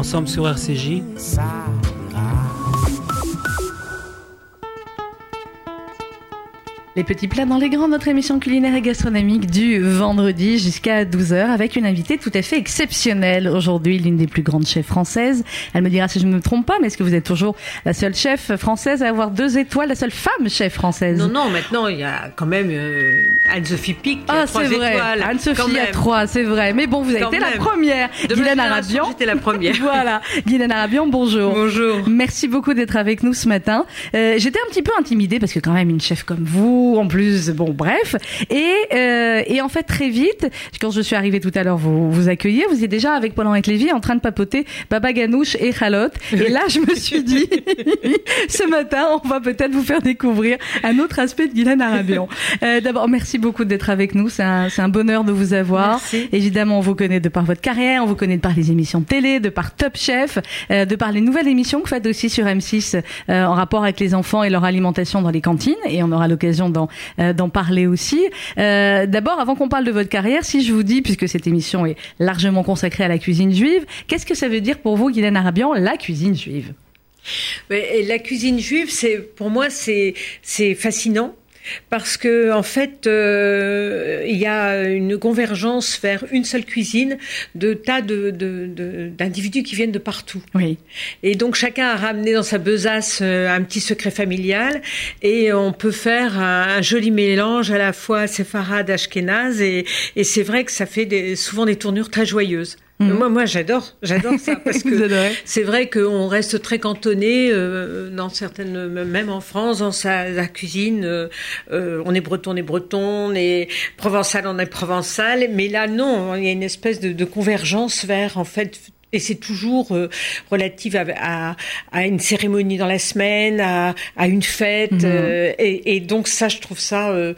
ensemble sur RCJ. Les petits plats dans les grands, notre émission culinaire et gastronomique du vendredi jusqu'à 12h avec une invitée tout à fait exceptionnelle aujourd'hui, l'une des plus grandes chefs françaises. Elle me dira si je ne me trompe pas, mais est-ce que vous êtes toujours la seule chef française à avoir deux étoiles, la seule femme chef française? Non, non, maintenant il y a quand même euh, Anne-Sophie Pic qui a Ah, trois c'est vrai. étoiles. Anne-Sophie a trois, c'est vrai. Mais bon, vous avez Quand été la première. De Guylaine Arabian. J'étais la première. voilà. Guylaine Arabian, bonjour. Bonjour. Merci beaucoup d'être avec nous ce matin. Euh, J'étais un petit peu intimidée parce que quand même une chef comme vous, en plus, bon bref. Et, euh, et en fait très vite, quand je suis arrivée tout à l'heure vous vous accueillir, vous étiez déjà avec Paul-Henri Lévy en train de papoter Baba Ganouche et Khalotte. Et là je me suis dit, ce matin on va peut-être vous faire découvrir un autre aspect de Guylaine Arabian. Euh, D'abord merci beaucoup d'être avec nous, c'est un, c'est un bonheur de vous avoir. Merci. Évidemment, on vous connaît de par votre carrière, on vous connaît de par les émissions de télé, de par Top Chef, euh, de par les nouvelles émissions que vous faites aussi sur M6 euh, en rapport avec les enfants et leur alimentation dans les cantines. Et on aura l'occasion d'en euh, d'en parler aussi. Euh, D'abord, avant qu'on parle de votre carrière, si je vous dis, puisque cette émission est largement consacrée à la cuisine juive, qu'est-ce que ça veut dire pour vous, Guylaine Arabian, la cuisine juive? La cuisine juive, c'est pour moi c'est fascinant. Parce que en fait, euh, il y a une convergence vers une seule cuisine de tas de de- de- d'individus qui viennent de partout. Oui. Et donc chacun a ramené dans sa besace euh, un petit secret familial et on peut faire un, un joli mélange à la fois séfarade, ashkénaze et, et c'est vrai que ça fait des, souvent des tournures très joyeuses. Mhm. Moi, moi, j'adore, j'adore ça parce que c'est vrai qu'on reste très cantonné euh, dans certaines, même en France, dans sa, cuisine. euh, euh, on est breton, on est breton, on est provençal, on est provençal. Mais là, non, il y a une espèce de, de convergence vers, en fait, et c'est toujours euh, relative à, à, à une cérémonie dans la semaine, à, à une fête. Mhm. euh, et, et donc ça, je trouve ça. euh,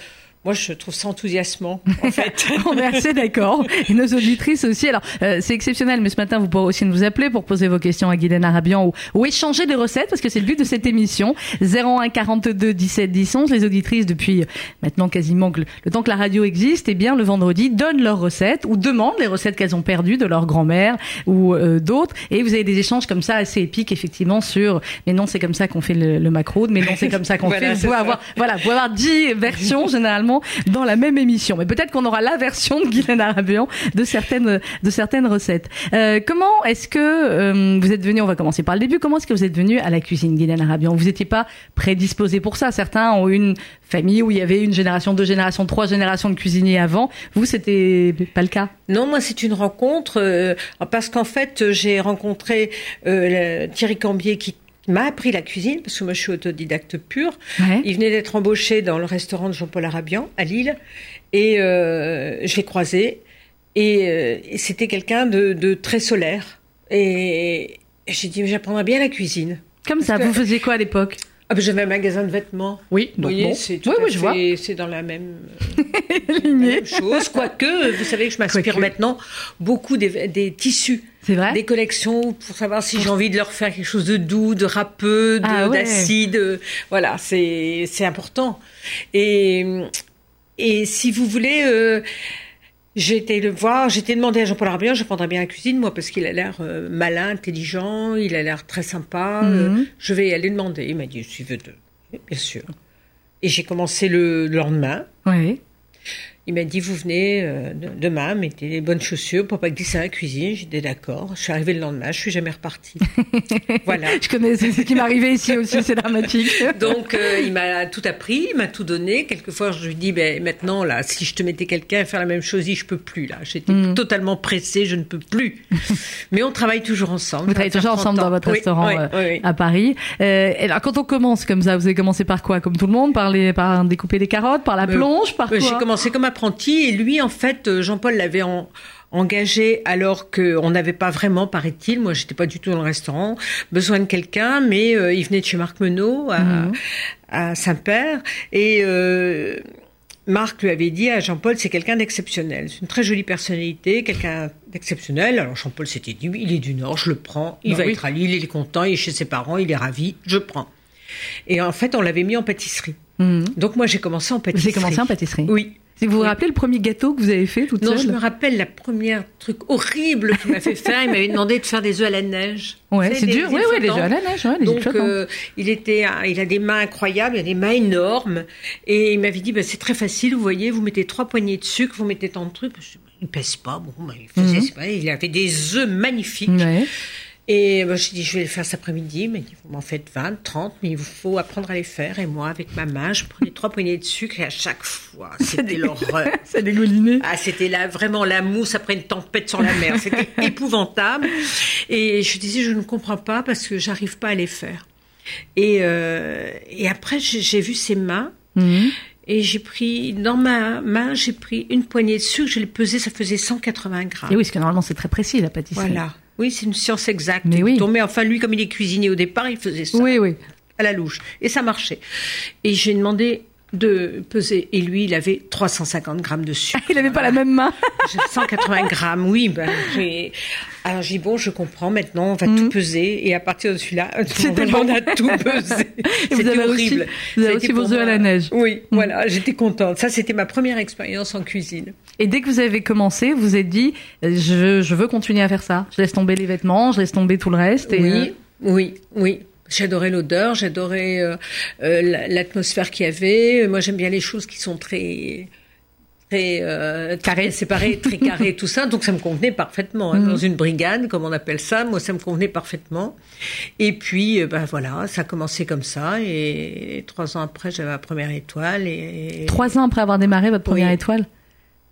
moi, je trouve ça enthousiasmant, en fait. On est assez d'accord. Et nos auditrices aussi. Alors, euh, c'est exceptionnel, mais ce matin, vous pourrez aussi nous appeler pour poser vos questions à Guylaine Arabian ou, ou échanger des recettes, parce que c'est le but de cette émission. 01 42 17 10 11. Les auditrices, depuis maintenant quasiment que le, le temps que la radio existe, eh bien, le vendredi, donnent leurs recettes ou demandent les recettes qu'elles ont perdues de leur grand-mère ou euh, d'autres. Et vous avez des échanges comme ça assez épiques, effectivement, sur mais non, c'est comme ça qu'on fait le, le macro, mais non, c'est comme ça qu'on Voilà, fait. Vous pouvez avoir voilà, vous pouvez avoir dix versions généralement dans la même émission. Mais peut-être qu'on aura la version de Guylaine Arabian de certaines de certaines recettes. Euh, comment est-ce que euh, vous êtes venu On va commencer par le début. Comment est-ce que vous êtes venu à la cuisine, Guylaine Arabian? Vous n'étiez pas prédisposé pour ça. Certains ont une famille où il y avait une génération, deux générations, trois générations de cuisiniers avant. Vous, c'était pas le cas? Non, moi c'est une rencontre euh, parce qu'en fait j'ai rencontré Thierry Cambier qui m'a appris la cuisine parce que moi je suis autodidacte pur. Ouais. Il venait d'être embauché dans le restaurant de Jean-Paul Arabian à Lille et euh, je l'ai croisé et, euh, et c'était quelqu'un de, de très solaire et, j'ai dit mais j'apprendrai bien la cuisine. Comme ça. que- Vous faisiez quoi à l'époque? Ah ben j'avais un magasin de vêtements. Oui. Vous donc voyez, bon. c'est tout Oui, oui, je vois. fait- c'est dans la même la Lignée. même chose. Quoique, vous savez que je m'inspire maintenant beaucoup des, des tissus, C'est vrai? des collections pour savoir si j'ai envie de leur faire quelque chose de doux, de râpeux, Ah ouais. d'acide. euh, Voilà, c'est c'est important. Et et si vous voulez. Euh, j'ai été le voir, j'ai été demandé à Jean-Paul Arabian, j'apprendrai bien la cuisine, moi, parce qu'il a l'air euh, malin, intelligent, il a l'air très sympa. euh, Mhm. je vais y aller demander. Il m'a dit, suis veux deux. Bien sûr. Et j'ai commencé le lendemain. Oui. Il m'a dit, vous venez euh, de- demain, mettez les bonnes chaussures pour pas glisser à la cuisine. J'étais d'accord. Je suis arrivée le lendemain, je suis jamais repartie. voilà. Je connais. Ce qui m'arrivait ici aussi. C'est dramatique. Donc, euh, il m'a tout appris, il m'a tout donné. Quelquefois, je lui dis, ben, maintenant, là, si je te mettais quelqu'un à faire la même chose, je peux plus, là. J'étais Mm. totalement pressée, je ne peux plus. Mais on travaille toujours ensemble. Vous Ça va travaillez toujours 30 ensemble dans ans. votre Oui, restaurant oui, euh, oui, à Paris. Euh, et alors, quand on commence comme ça, vous avez commencé par quoi? Comme tout le monde? Par, les, par découper des carottes Par la plonge Par quoi J'ai commencé comme apprenti et lui, en fait, euh, Jean-Paul l'avait en- engagé alors qu'on n'avait pas vraiment, paraît-il, moi j'étais pas du tout dans le restaurant, besoin de quelqu'un, mais euh, il venait de chez Marc Menot à, Mhm. à Saint-Père et euh, Marc lui avait dit à Jean-Paul, c'est quelqu'un d'exceptionnel, c'est une très jolie personnalité, quelqu'un d'exceptionnel. Alors Jean-Paul s'était dit, il est du Nord, je le prends, il Bah va oui. être à Lille, il est content, il est chez ses parents, il est ravi, je prends. Et en fait, on l'avait mis en pâtisserie. Mhm. Donc moi j'ai commencé en Vous pâtisserie. avez commencé en pâtisserie Oui. Vous vous rappelez le premier gâteau que vous avez fait toute Non, seule je me rappelle la première truc horrible qu'il m'a fait faire. Il m'avait demandé de faire des œufs à la neige. Ouais, c'est des- dur. des Oui, oui, flottants. œufs à la neige, ouais, les Donc, euh, il était, il a des mains incroyables, il a des mains énormes, et il m'avait dit, bah, c'est très facile, vous voyez, vous mettez trois poignées de sucre, vous mettez tant de trucs. Je dis, Il pèse pas, bon, bah, il faisait, Mhm. pas- il avait des œufs magnifiques. Ouais. Et bah, je dit, je vais les faire cet après-midi. Mais vous m'en faites 20, 30, mais il vous faut apprendre à les faire. Et moi, avec ma main, je prenais trois poignées de sucre et à chaque fois, c'était l'horreur. Ça dégoulinait. Ah, c'était là vraiment la mousse après une tempête sur la mer. C'était épouvantable. Et je disais, je ne comprends pas parce que j'arrive pas à les faire. Et, euh, et après, j'ai j'ai vu ses mains. Mhm. Et j'ai pris, dans ma main, j'ai pris une poignée de sucre, je l'ai pesé, ça faisait 180 grammes. Et oui, parce que normalement c'est très précis la pâtisserie. Voilà. Oui, c'est une science exacte. Mais oui. Enfin, lui, comme il est cuisinier au départ, il faisait ça Oui, oui. à la louche. Et ça marchait. Et j'ai demandé de peser. Et lui, il avait 350 grammes de sucre. Il n'avait pas la même main. J'ai 180 grammes, oui. Ben, j'ai- alors j'ai dit, bon, je comprends, maintenant, on va tout peser. Et à partir de celui-là. C'était on bon. a tout pesé. C'était aussi- horrible. vous avez aussi vos œufs à la neige. Oui, voilà, j'étais contente. Ça, c'était ma première expérience en cuisine. Et dès que vous avez commencé, vous êtes dit, euh, je, je veux continuer à faire ça. Je laisse tomber les vêtements, je laisse tomber tout le reste. Et, euh, Oui, oui, oui. J'adorais l'odeur, j'adorais euh, euh, la- l'atmosphère qu'il y avait. Moi, j'aime bien les choses qui sont très très euh, Carré. très séparées, très carrées, tout ça. Donc, ça me convenait parfaitement. hein. Mhm. Dans une brigade, comme on appelle ça, moi, ça me convenait parfaitement. Et puis, euh, ben voilà, ça a commencé comme ça. Et trois ans après, j'avais ma première étoile. Et Trois ans après avoir démarré votre première Oui. étoile,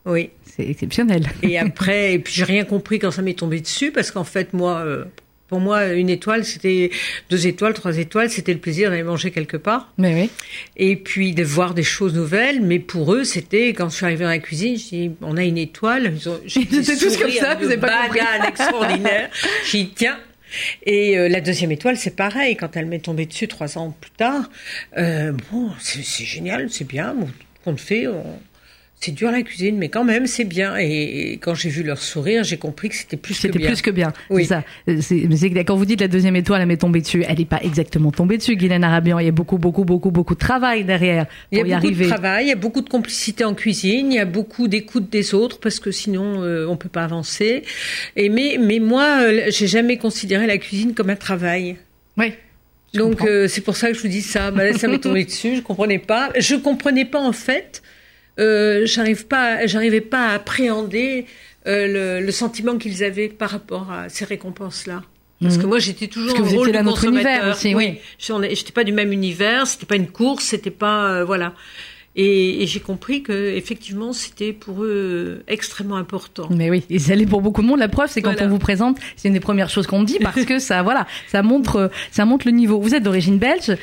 oui. c'est exceptionnel. Et après, et puis j'ai rien compris quand ça m'est tombé dessus, parce qu'en fait, moi, euh, pour moi, une étoile, c'était deux étoiles, trois étoiles, c'était le plaisir d'aller manger quelque part, Mais oui. et puis de voir des choses nouvelles. Mais pour eux, c'était quand je suis arrivée dans la cuisine, je dis, on a une étoile. Des tous comme ça, vous avez pas compris. extraordinaire. J'ai dit, tiens. Et euh, la deuxième étoile, c'est pareil. Quand elle m'est tombée dessus trois ans plus tard, euh, bon, c'est génial, c'est bien. Bon, qu'on le fait, on- c'est dur la cuisine, mais quand même, c'est bien. Et, et quand j'ai vu leur sourire, j'ai compris que c'était plus que C'était bien. plus que bien. Oui. C'est ça. Euh, c'est- quand vous dites la deuxième étoile, elle m'est tombée dessus. Elle n'est pas exactement tombée dessus, Guylaine Arabian. Il y a beaucoup, beaucoup, beaucoup, beaucoup de travail derrière Il y a pour y beaucoup arriver. de travail, il y a beaucoup de complicité en cuisine, il y a beaucoup d'écoute des autres parce que sinon euh, on peut pas avancer. Et mais mais moi, euh, j'ai jamais considéré la cuisine comme un travail. Oui. Je Donc euh, c'est pour ça que je vous dis ça. Bah, ça m'est tombé dessus, je comprenais pas. Je comprenais pas en fait. Euh, j'arrive pas, j'arrivais pas à appréhender euh, le, le sentiment qu'ils avaient par rapport à ces récompenses-là. Parce Mhm. que moi, j'étais toujours Parce que vous rôle étiez dans notre univers aussi, oui. Ai- j'étais pas du même univers, c'était pas une course, c'était pas euh, voilà. Et, et j'ai compris que effectivement, c'était pour eux extrêmement important. Mais oui, et ça l'est pour beaucoup de monde. La preuve, c'est quand Voilà. on vous présente, c'est une des premières choses qu'on dit parce que ça, voilà, ça montre, euh, ça montre le niveau. Vous êtes d'origine belge, euh,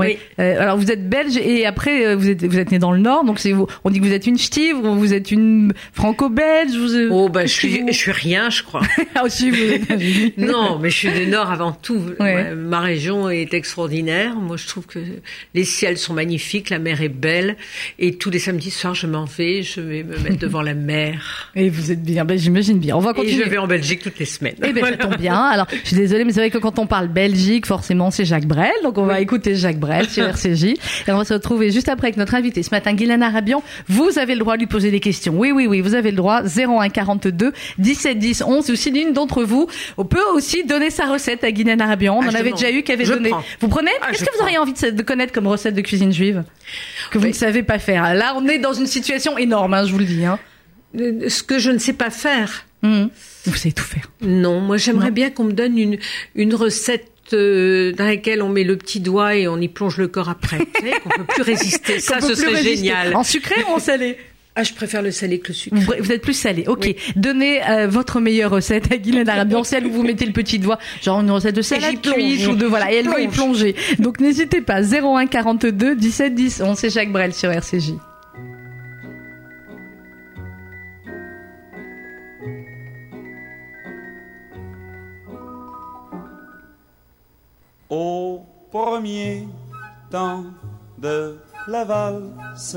Oui. Euh, alors vous êtes belge et après euh, vous êtes, vous êtes né dans le Nord, donc c'est. On dit que vous êtes une ch'tive, ou vous êtes une franco-belge. Vous, euh, Oh bah je suis, je suis rien, je crois. Ah aussi, vous êtes- Non, mais je suis du Nord avant tout. Ouais, Ma région est extraordinaire. Moi, je trouve que les ciels sont magnifiques, la mer est belle. Et tous les samedis soirs, je m'en vais, je vais me mettre devant la mer. Et vous êtes bien, ben, j'imagine bien. On va Et continuer. je vais en Belgique toutes les semaines. Eh ben, Voilà. ça tombe bien. Alors, je suis désolée, mais c'est vrai que quand on parle Belgique, forcément, c'est Jacques Brel. Donc, on va écouter Jacques Brel sur RCJ. Et on va se retrouver juste après avec notre invité ce matin, Guylaine Arabian. Vous avez le droit de lui poser des questions. Oui, oui, oui, vous avez le droit. 01 42 17 10 11. Ou si l'une d'entre vous, on peut aussi donner sa recette à Guylaine Arabian. On Ah, en avait déjà eu qui avait Je donné. prends. Vous prenez? Ah, Qu'est-ce que vous auriez envie de, de connaître comme recette de cuisine juive? Que vous Oui. ne savez pas faire. Là, on est dans une situation énorme, hein, je vous le dis, hein. Euh, Ce que je ne sais pas faire. Hum. Vous savez tout faire. Non, moi j'aimerais bien qu'on me donne une, une recette euh, dans laquelle on met le petit doigt et on y plonge le corps après. Vous savez, qu'on peut plus résister. Ça, ce serait résister. génial. En sucré ou en salé? Ah, je préfère le salé que le sucre. Vous, vous êtes plus salé, ok. Oui. Donnez euh, votre meilleure recette à Guylaine Arabian, celle où vous mettez le petit doigt, genre une recette de salade plonge. cuite ou de voilà, et elle veut y Plonge. plonger. Donc n'hésitez pas, 01 42 17 10, on c'est Jacques Brel sur RCJ. Au premier temps de la valse,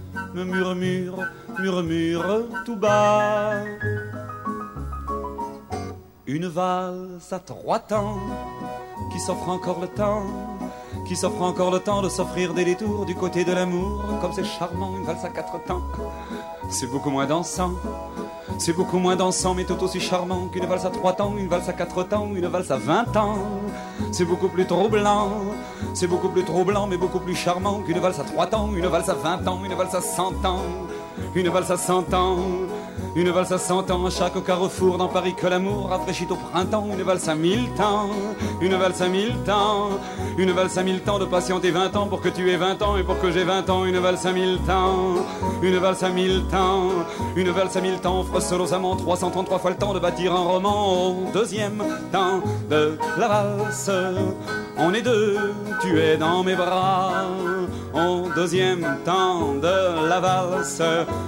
me murmure, murmure tout bas. Une valse à trois temps qui s'offre encore le temps qui s'offre encore le temps de s'offrir des détours du côté de l'amour. Comme c'est charmant, une valse à quatre temps. C'est beaucoup moins dansant. C'est beaucoup moins dansant, mais tout aussi charmant qu'une valse à trois temps, une valse à quatre temps, une valse à vingt ans. C'est beaucoup plus troublant. C'est beaucoup plus troublant, mais beaucoup plus charmant qu'une valse à trois temps, une valse à vingt ans, une valse à cent ans, une valse à cent ans. Une valse à cent ans chaque carrefour dans Paris que l'amour rafraîchit au printemps. Une valse à mille temps, une valse à mille temps, une valse à mille temps de patienter vingt ans pour que tu aies vingt ans et pour que j'ai vingt ans. Une valse à mille temps, une valse à mille temps, une valse à mille temps offre trois 333 fois le temps de bâtir un roman au deuxième temps de la valse. On est deux, tu es dans mes bras. Au deuxième temps de la valse,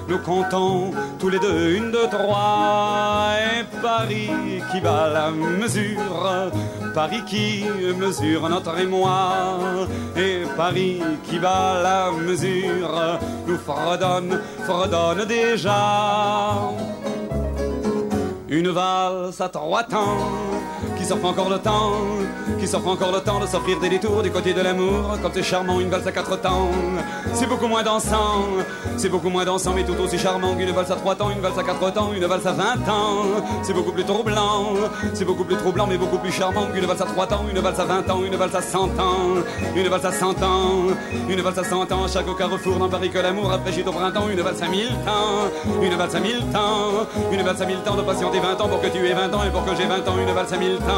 nous comptons tous les deux une, deux, trois, et Paris qui bat la mesure, Paris qui mesure notre émoi, et Paris qui bat la mesure, nous fredonne, fredonne déjà. Une valse à trois temps qui s'offre encore le temps, qui s'offre encore le temps de s'offrir des détours du côté de l'amour, comme c'est charmant une valse à quatre temps. C'est beaucoup moins dansant, c'est beaucoup moins dansant, mais tout aussi charmant qu'une valse à trois temps, une valse à quatre temps, une valse à vingt ans. C'est beaucoup plus troublant, c'est beaucoup plus troublant, mais beaucoup plus charmant qu'une valse à trois temps, une valse à vingt ans, une valse à cent ans, une valse à cent ans, une valse à cent ans. Chaque carrefour dans Paris que l'amour rafraîchit au printemps, une valse à mille temps, une valse à mille temps, une valse à mille temps de patienter vingt ans pour que tu aies vingt ans et pour que j'ai vingt ans, une valse à mille temps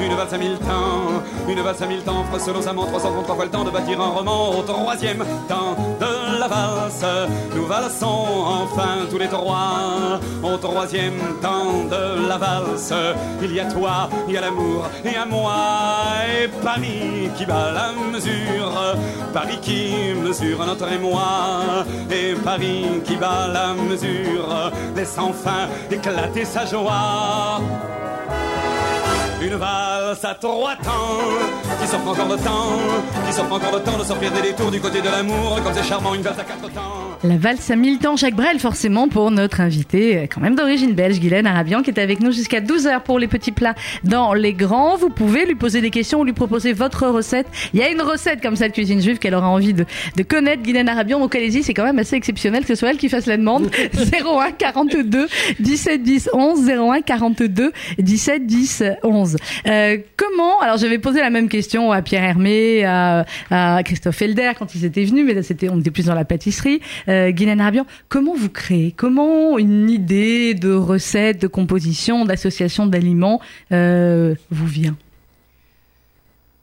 une valse à mille temps, une valse à mille temps, trois 333 fois le temps de bâtir un roman au troisième temps de la valse. Nous valsons enfin tous les trois au troisième temps de la valse. Il y a toi, il y a l'amour et à moi et Paris qui bat la mesure, Paris qui mesure notre émoi et Paris qui bat la mesure, laisse enfin éclater sa joie. Une valse à trois temps, qui s'offre encore le temps, qui s'offre encore le temps de sortir des détours du côté de l'amour, comme c'est charmant une valse à quatre temps. La valse à mille temps, Jacques Brel, forcément, pour notre invité, quand même d'origine belge, Guylaine Arabian, qui est avec nous jusqu'à 12h pour les petits plats dans les grands. Vous pouvez lui poser des questions ou lui proposer votre recette. Il y a une recette comme ça de cuisine juive qu'elle aura envie de, de connaître, Guylaine Arabian. Donc allez-y, c'est quand même assez exceptionnel que ce soit elle qui fasse la demande. 01 42 17 10 11, 01 42 17 10 11. Euh, comment Alors j'avais posé la même question à Pierre Hermé, à, Christophe Helder quand ils étaient venus, mais c'était on était plus dans la pâtisserie. Euh, Guylaine comment vous créez? Comment une idée de recette, de composition, d'association d'aliments euh, vous vient?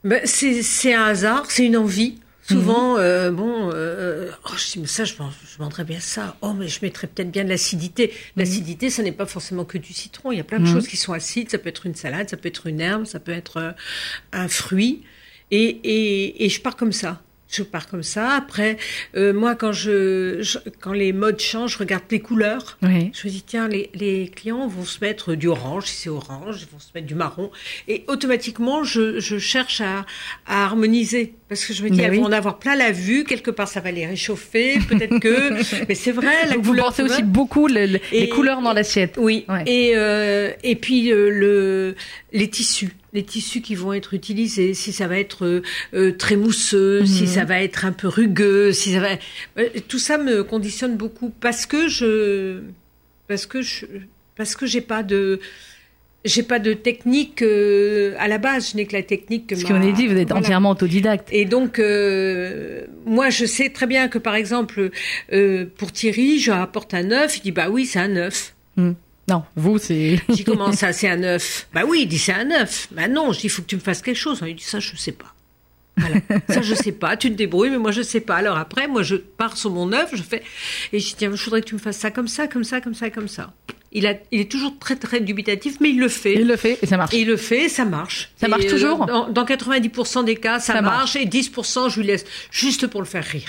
Ben, c'est un hasard, c'est une envie. Souvent, euh, bon, euh, oh, je dis, mais ça, je, je bien ça. Oh, mais je mettrais peut-être bien de l'acidité. L'acidité, ça n'est pas forcément que du citron. Il y a plein de mhm. choses qui sont acides. Ça peut être une salade, ça peut être une herbe, ça peut être euh, un fruit. Et, et, et je pars comme ça je pars comme ça. Après, euh, moi, quand je, quand les modes changent, je regarde les couleurs. Je me dis tiens, les, les, clients vont se mettre du orange, si c'est orange, ils vont se mettre du marron, et automatiquement, je, je cherche à, à, harmoniser parce que je me dis elles vont en avoir plein la vue quelque part, ça va les réchauffer, peut-être que, mais c'est vrai. La vous portez aussi beaucoup les couleurs dans l'assiette. Oui. Et euh, et puis euh, le les tissus les tissus qui vont être utilisés, si ça va être euh, euh, très mousseux, si mhm. ça va être un peu rugueux, si ça va, euh, tout ça me conditionne beaucoup parce que je, parce que je, parce que j'ai pas de, j'ai pas de technique à la base, je n'ai que la technique que Ce qu'on est dit, vous êtes entièrement autodidacte. Et donc, moi, je sais très bien que, par exemple, pour Thierry, je rapporte un œuf, il dit, bah oui, c'est un œuf. Hmm. Non, vous, c'est. J'ai commencé ça C'est un œuf. Bah oui, il dit c'est un œuf. Bah non, je dis il faut que tu me fasses quelque chose. Il dit ça, je sais pas. Voilà. Ça, je sais pas. Tu te débrouilles, mais moi, je sais pas. Alors après, moi, je pars sur mon œuvre, je fais, et je dis, tiens, je voudrais que tu me fasses ça comme ça, comme ça, comme ça, comme ça. Il, a, il est toujours très, très dubitatif, mais il le fait. Il le fait et ça marche. Et il le fait, ça marche. Ça marche Et, euh, toujours dans, dans 90% des cas, ça, Ça marche, et 10%, je lui laisse juste pour le faire rire.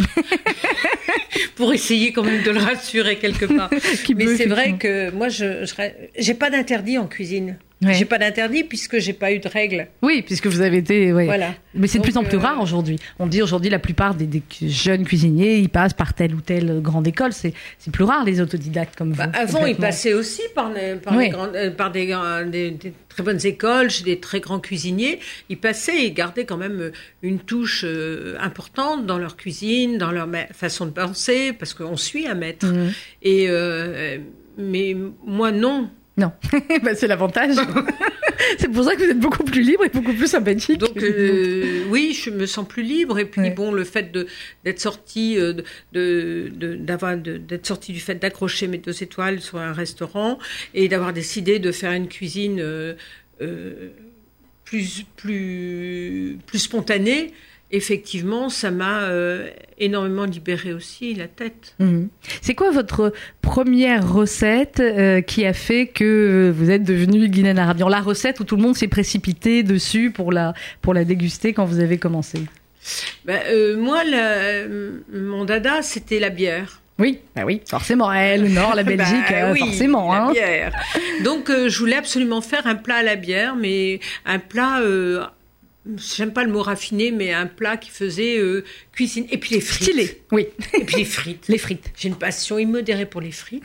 pour essayer quand même de le rassurer quelque part. Mais c'est vrai que moi, je, je j'ai pas d'interdit en cuisine. Ouais. J'ai pas d'interdit puisque j'ai pas eu de règles. Oui, puisque vous avez été. ouais. Voilà. Mais c'est de plus en plus euh, rare aujourd'hui. On dit aujourd'hui la plupart des, des jeunes cuisiniers, ils passent par telle ou telle grande école. C'est c'est plus rare les autodidactes comme vous. Bah, avant, ils passaient aussi par, les- par, Oui. les grandes- euh, par des, grands- des- des très bonnes écoles, chez des très grands cuisiniers. Ils passaient et gardaient quand même euh, une touche euh, importante dans leur cuisine, dans leur façon de penser, parce qu'on suit un maître. Mhm. Et mais moi, non. Non, Bah, c'est l'avantage. c'est pour ça que vous êtes beaucoup plus libre et beaucoup plus sympathique. Donc euh, oui, je me sens plus libre. Et puis Ouais. bon, le fait de d'être sorti, euh, de de- de- d'avoir d'être sorti du fait d'accrocher mes deux étoiles sur un restaurant et d'avoir décidé de faire une cuisine euh, euh, plus plus plus spontanée. Effectivement, ça m'a euh, énormément libéré aussi la tête. Mhm. C'est quoi votre première recette euh, qui a fait que vous êtes devenu Guylaine Arabian? La recette où tout le monde s'est précipité dessus pour la, pour la déguster quand vous avez commencé? Ben, euh, moi, la- mon dada, c'était la bière. Oui, bah oui, forcément. Elle, le Nord, la Belgique, Bah oui, forcément. la hein. bière. Donc euh, je voulais absolument faire un plat à la bière, mais un plat, euh, j'aime pas le mot raffiné, mais un plat qui faisait euh, cuisine. Et puis les frites. Stylé, oui. Et puis les frites. Les frites. J'ai une passion immodérée pour les frites.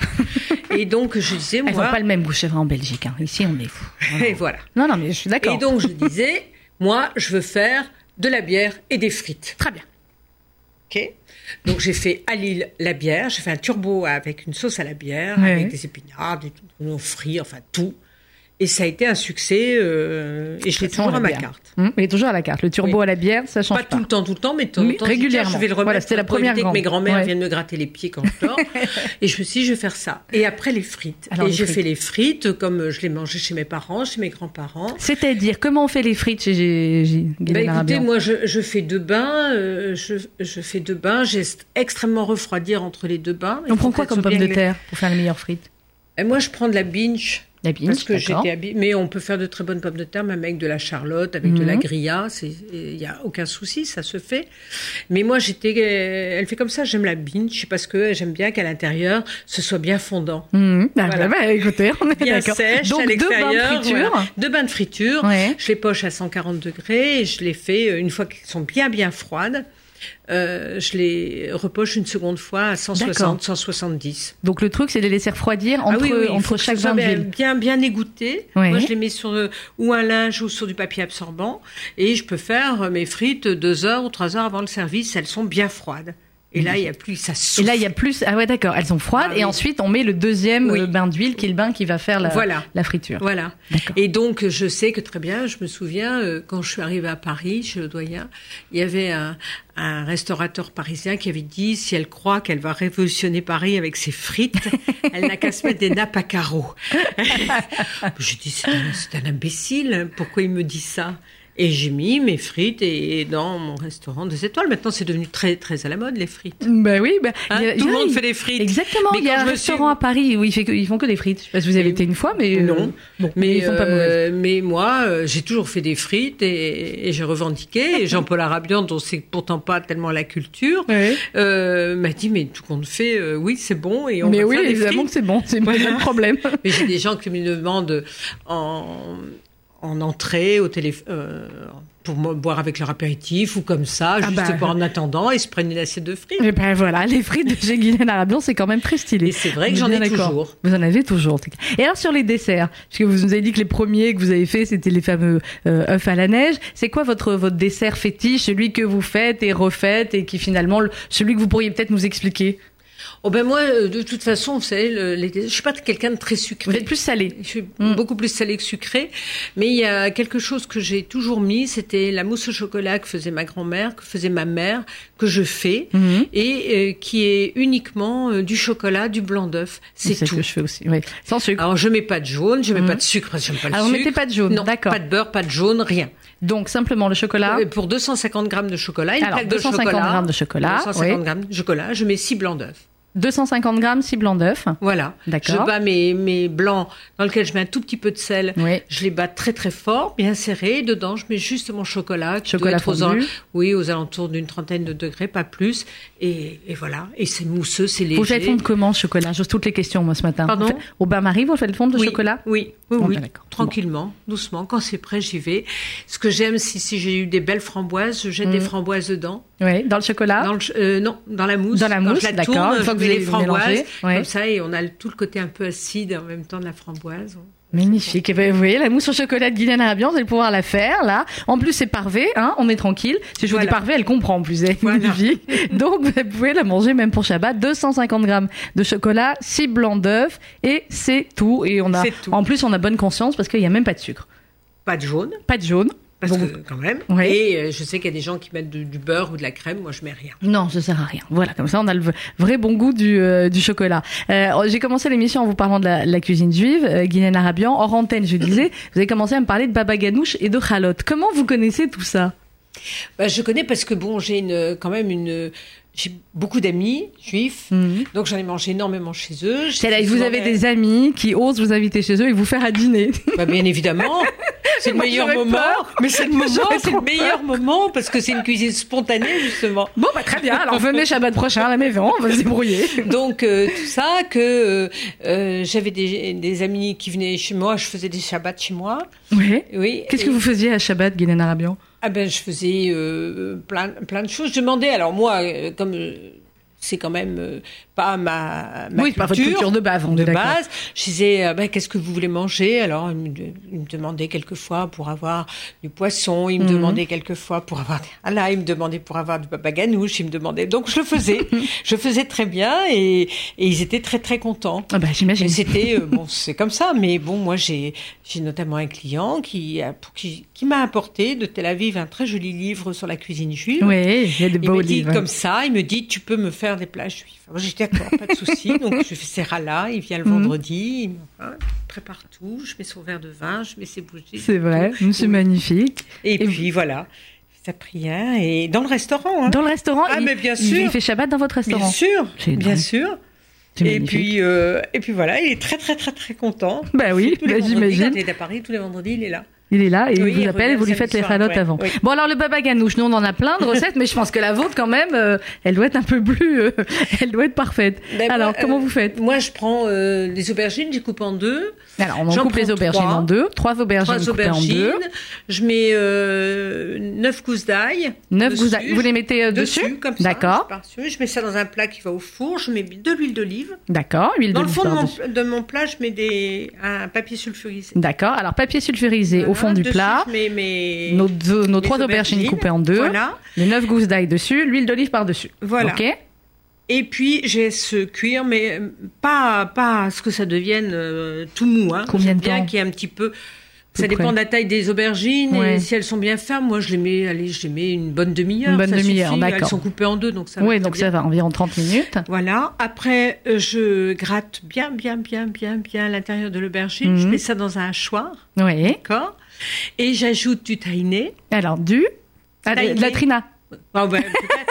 Et donc je disais, Elles n'ont moi, pas le même goût en Belgique. hein. Ici, on est fou. et voilà. Non, non, mais je suis d'accord. Et donc je disais, moi, je veux faire de la bière et des frites. Très bien. Ok. Donc j'ai fait à Lille la bière, j'ai fait un turbo avec une sauce à la bière, avec des épinards, des oignons frits, enfin tout. Et ça a été un succès euh, et je l'ai toujours à ma bière. carte. Il est toujours à la carte. Le turbo Oui. à la bière, ça change Pas pas. tout le temps, tout le temps, mais de temps Oui, temps, régulièrement. Je vais le remettre Voilà, c'était la première éviter que mes grande. grands-mères Ouais. viennent me gratter les pieds quand je dors. et je me suis dit, je vais faire ça. Et après les frites. Alors, et j'ai fait les frites comme je les mangeais chez mes parents, chez mes grands-parents. C'est-à-dire, comment on fait les frites chez G- G- Bah, écoutez, moi, je, je fais deux bains. euh, je, je fais deux bains. J'ai extrêmement refroidir entre les deux bains. On prend quoi comme soient pomme de terre pour faire les meilleures frites? Moi, je prends de la binge. La binge, Parce que j'étais habillée. Mais on peut faire de très bonnes pommes de terre, même avec de la charlotte, avec de la Mhm. grilla. Il n'y a aucun souci, ça se fait. Mais moi, j'étais. euh, Elle fait comme ça, j'aime la binge parce que j'aime bien qu'à l'intérieur, ce soit bien fondant. Bah, Voilà. bah, écoutez, on est Bien sèche, Donc à deux bains de friture. voilà. Deux bains de friture. Ouais. Je les poche à 140 degrés et je les fais, euh, une fois qu'elles sont bien, bien froides, euh, je les repoche une seconde fois à 160, 170. Donc le truc, c'est de les laisser refroidir entre, ah oui, oui, il entre chaque bain bien, bien, égoutté. Ouais. Moi, je les mets sur euh, ou un linge ou sur du papier absorbant et je peux faire euh, mes frites deux heures ou trois heures avant le service. Elles sont bien froides. Et là, il y a plus, ça Et souffle. là, il y a plus. Ah ouais, d'accord. Elles sont froides. Ah et oui. ensuite, on met le deuxième Oui. bain d'huile, qui est le bain qui va faire la, Voilà. la friture. Voilà. Et donc, je sais que très bien, je me souviens, euh, quand je suis arrivée à Paris, chez le doyen, il y avait un, un restaurateur parisien qui avait dit, si elle croit qu'elle va révolutionner Paris avec ses frites, elle n'a qu'à se mettre des nappes à carreaux. je dis, c'est un, c'est un imbécile, pourquoi il me dit ça? Et j'ai mis mes frites et, et dans mon restaurant des étoiles. Maintenant, c'est devenu très très à la mode les frites. Bah oui, bah, Hein, a- tout le monde fait des frites. Exactement. Mais il y a un suis- restaurant à Paris où ils, fait que- ils font que des frites. Je sais pas si vous avez été une fois, mais euh, Non. bon, Mais, ils pas euh, mais moi, euh, j'ai toujours fait des frites et, et j'ai revendiqué. Et Jean-Paul Arabian, dont c'est pourtant pas tellement la culture, euh, m'a dit mais tout compte fait, euh, oui c'est bon et on Mais va oui, faire des évidemment que frites. c'est bon, c'est pas le problème. Mais j'ai des gens qui me demandent en, en entrée au téléphone. euh, pour boire avec leur apéritif ou comme ça, Ah juste bah. pour en attendant, et se prennent une assiette de frites. Et ben voilà, les frites de chez Guylaine Arabian, c'est quand même très stylé. Et c'est vrai que j'en ai toujours. Vous en avez toujours. Et alors sur les desserts, puisque vous nous avez dit que les premiers que vous avez fait, c'était les fameux euh, œufs à la neige. C'est quoi votre votre dessert fétiche, celui que vous faites et refaites et qui finalement le- celui que vous pourriez peut-être nous expliquer? Oh ben moi, euh, de toute façon, vous savez, le- les- je suis pas quelqu'un de très sucré. Vous êtes plus salé. Je suis Mm. beaucoup plus salé que sucré, mais il y a quelque chose que j'ai toujours mis, c'était la mousse au chocolat que faisait ma grand-mère, que faisait ma mère, que je fais, Mhm. et euh, qui est uniquement euh, du chocolat, du blanc d'œuf, c'est ce tout. que je fais aussi. Oui. Sans sucre. Alors je mets pas de jaune, je mets Mhm. pas de sucre, parce que j'aime pas le Ah, vous sucre. mettez pas de jaune, non, d'accord. Pas de beurre, pas de jaune, rien. Donc simplement le chocolat. Pour 250 grammes de chocolat, une Alors, plaque 250 de chocolat. grammes de chocolat, 250 oui. grammes de chocolat. Je mets 6 blancs d'œufs. 250 grammes, 6 blancs d'œufs. Voilà. D'accord. Je bats mes, mes blancs dans lesquels je mets un tout petit peu de sel. Oui. Je les bats très très fort, bien serrés. Dedans, je mets juste mon chocolat. Qui Chocolat doit être fondu. oui, aux alentours d'une trentaine de degrés, pas plus. Et, et voilà. Et c'est mousseux, c'est léger. Vous faites fondre comment ce chocolat? J'ose toutes les questions moi ce matin. Pardon? Au bain-marie, vous faites fondre le oui, chocolat? Oui, oui, oui. ben. Tranquillement, doucement. Quand c'est prêt, j'y vais. Ce que j'aime, si, si j'ai eu des belles framboises, je jette des framboises dedans. Oui, dans le chocolat? Dans le ch- euh, non, dans la mousse. Dans la mousse, d'accord. tourne, Une fois je que mets vous les framboises. ouais. Comme ça, et on a tout le côté un peu acide en même temps de la framboise. Magnifique. Et ben, vous voyez, la mousse au chocolat de Guylaine Arabian, vous allez pouvoir la faire, là. En plus, c'est parvé, hein, on est tranquille. Si je vous dis Voilà. parvé, elle comprend en plus, elle Voilà. magnifique. Donc, vous pouvez la manger même pour Shabbat. 250 grammes de chocolat, 6 blancs d'œufs, et c'est tout. Et on a, C'est tout. en plus, on a bonne conscience parce qu'il n'y a même pas de sucre. Pas de jaune, Pas de jaune. Parce Donc, que quand même. Et euh, je sais qu'il y a des gens qui mettent du, du beurre ou de la crème. Moi, je mets rien. Non, ça sert à rien. Voilà, comme ça, on a le vrai bon goût du, euh, du chocolat. Euh, J'ai commencé l'émission en vous parlant de la, la cuisine juive, Guylaine Arabian. Hors antenne, je disais, vous avez commencé à me parler de baba ganoush et de chalot. Comment vous connaissez tout ça? Bah, je connais parce que bon, j'ai une, quand même une, j'ai beaucoup d'amis juifs, donc j'en ai mangé énormément chez eux. Mhm. Là, vous avez des amis qui osent vous inviter chez eux et vous faire à dîner. Bah, bien évidemment, c'est le Moi, meilleur moment. peur. Mais c'est le moment, c'est le meilleur moment parce que c'est une cuisine spontanée justement. Bon, bah très bien. Alors venez Shabbat prochain à la maison, on va se débrouiller. Donc euh, tout ça que euh, euh, j'avais des, des amis qui venaient chez moi, je faisais des shabbats chez moi. Oui. Oui. Qu'est-ce que vous faisiez à Shabbat, Guylaine Arabian? Ah ben je faisais euh, plein plein de choses. Je demandais alors moi euh, comme euh, c'est quand même euh, pas ma, ma Oui, pas votre culture de base, de base. Je disais ah ben, qu'est-ce que vous voulez manger? Alors il me, il me demandait quelquefois pour avoir du poisson, il me Mhm. demandait quelquefois pour avoir ah là, il me demandait pour avoir du baba ganoush, il me demandait. Donc je le faisais, je faisais très bien et, et ils étaient très très contents. Ah bah j'imagine. C'était euh, bon, c'est comme ça. Mais bon, moi j'ai notamment un client qui pour qui, qui m'a apporté de Tel Aviv un très joli livre sur la cuisine juive. Oui, il y a des Il beaux me dit livres. comme ça, il me dit tu peux me faire des plats juifs. Dit d'accord, pas de souci. Donc je fais ses là, il vient le Mhm. vendredi, il me hein, prépare tout, je mets son verre de vin, je mets ses bougies. C'est vrai, c'est Oui. magnifique. Et, Et puis voilà, sa prière et dans le restaurant. Hein. Dans le restaurant, Ah, il, mais bien il- sûr. il fait Shabbat dans votre Bien restaurant. sûr, C'est bien sûr. Et puis, euh, et puis voilà, il est très très très très content. Bah oui, bah, j'imagine. Il est à Paris, tous les vendredis, il est là. Il est là et Oui, il vous il appelle et vous lui faites les après, avant. oui. Bon alors le baba ganoush, nous on en a plein de recettes, mais je pense que la vôtre quand même, euh, elle doit être un peu plus, euh, elle doit être parfaite. Ben, alors moi, comment euh, vous faites? Moi, je prends les aubergines, je coupe en deux. Alors on en coupe les aubergines trois. en deux, trois aubergines Trois coupées en deux, aubergines. Je mets neuf gousses d'ail. neuf gousses d'ail. Vous les mettez dessus, dessus, comme ça. D'accord. Je mets ça dans un plat qui va au four. Je mets de l'huile d'olive. d'accord. Huile Dans le fond de mon, de mon plat, je mets des, un papier sulfurisé. D'accord. Alors papier sulfurisé au. Fond du plat. Je mes, Nos, deux- nos mes trois aubergines coupées en deux, Voilà. les neuf gousses d'ail dessus, l'huile d'olive par-dessus. Voilà. Ok. Et puis, je laisse cuire, mais euh, pas, pas à ce que ça devienne euh, tout mou. Hein. Combien de temps qu'il y ait un petit peu... Ça dépend de la taille des aubergines Ouais. et si elles sont bien fermes, moi je les mets, allez, je les mets une bonne demi-heure. Une bonne demi-heure, d'accord. Elles sont coupées en deux, donc ça. Oui, donc bien. ça va environ 30 minutes. Voilà. Après, euh, je gratte bien, bien, bien, bien, bien l'intérieur de l'aubergine. Je Mhm. mets ça dans un hachoir, Oui. d'accord. Et j'ajoute du tahini. Alors du? Ah, de la trina. Ah ben.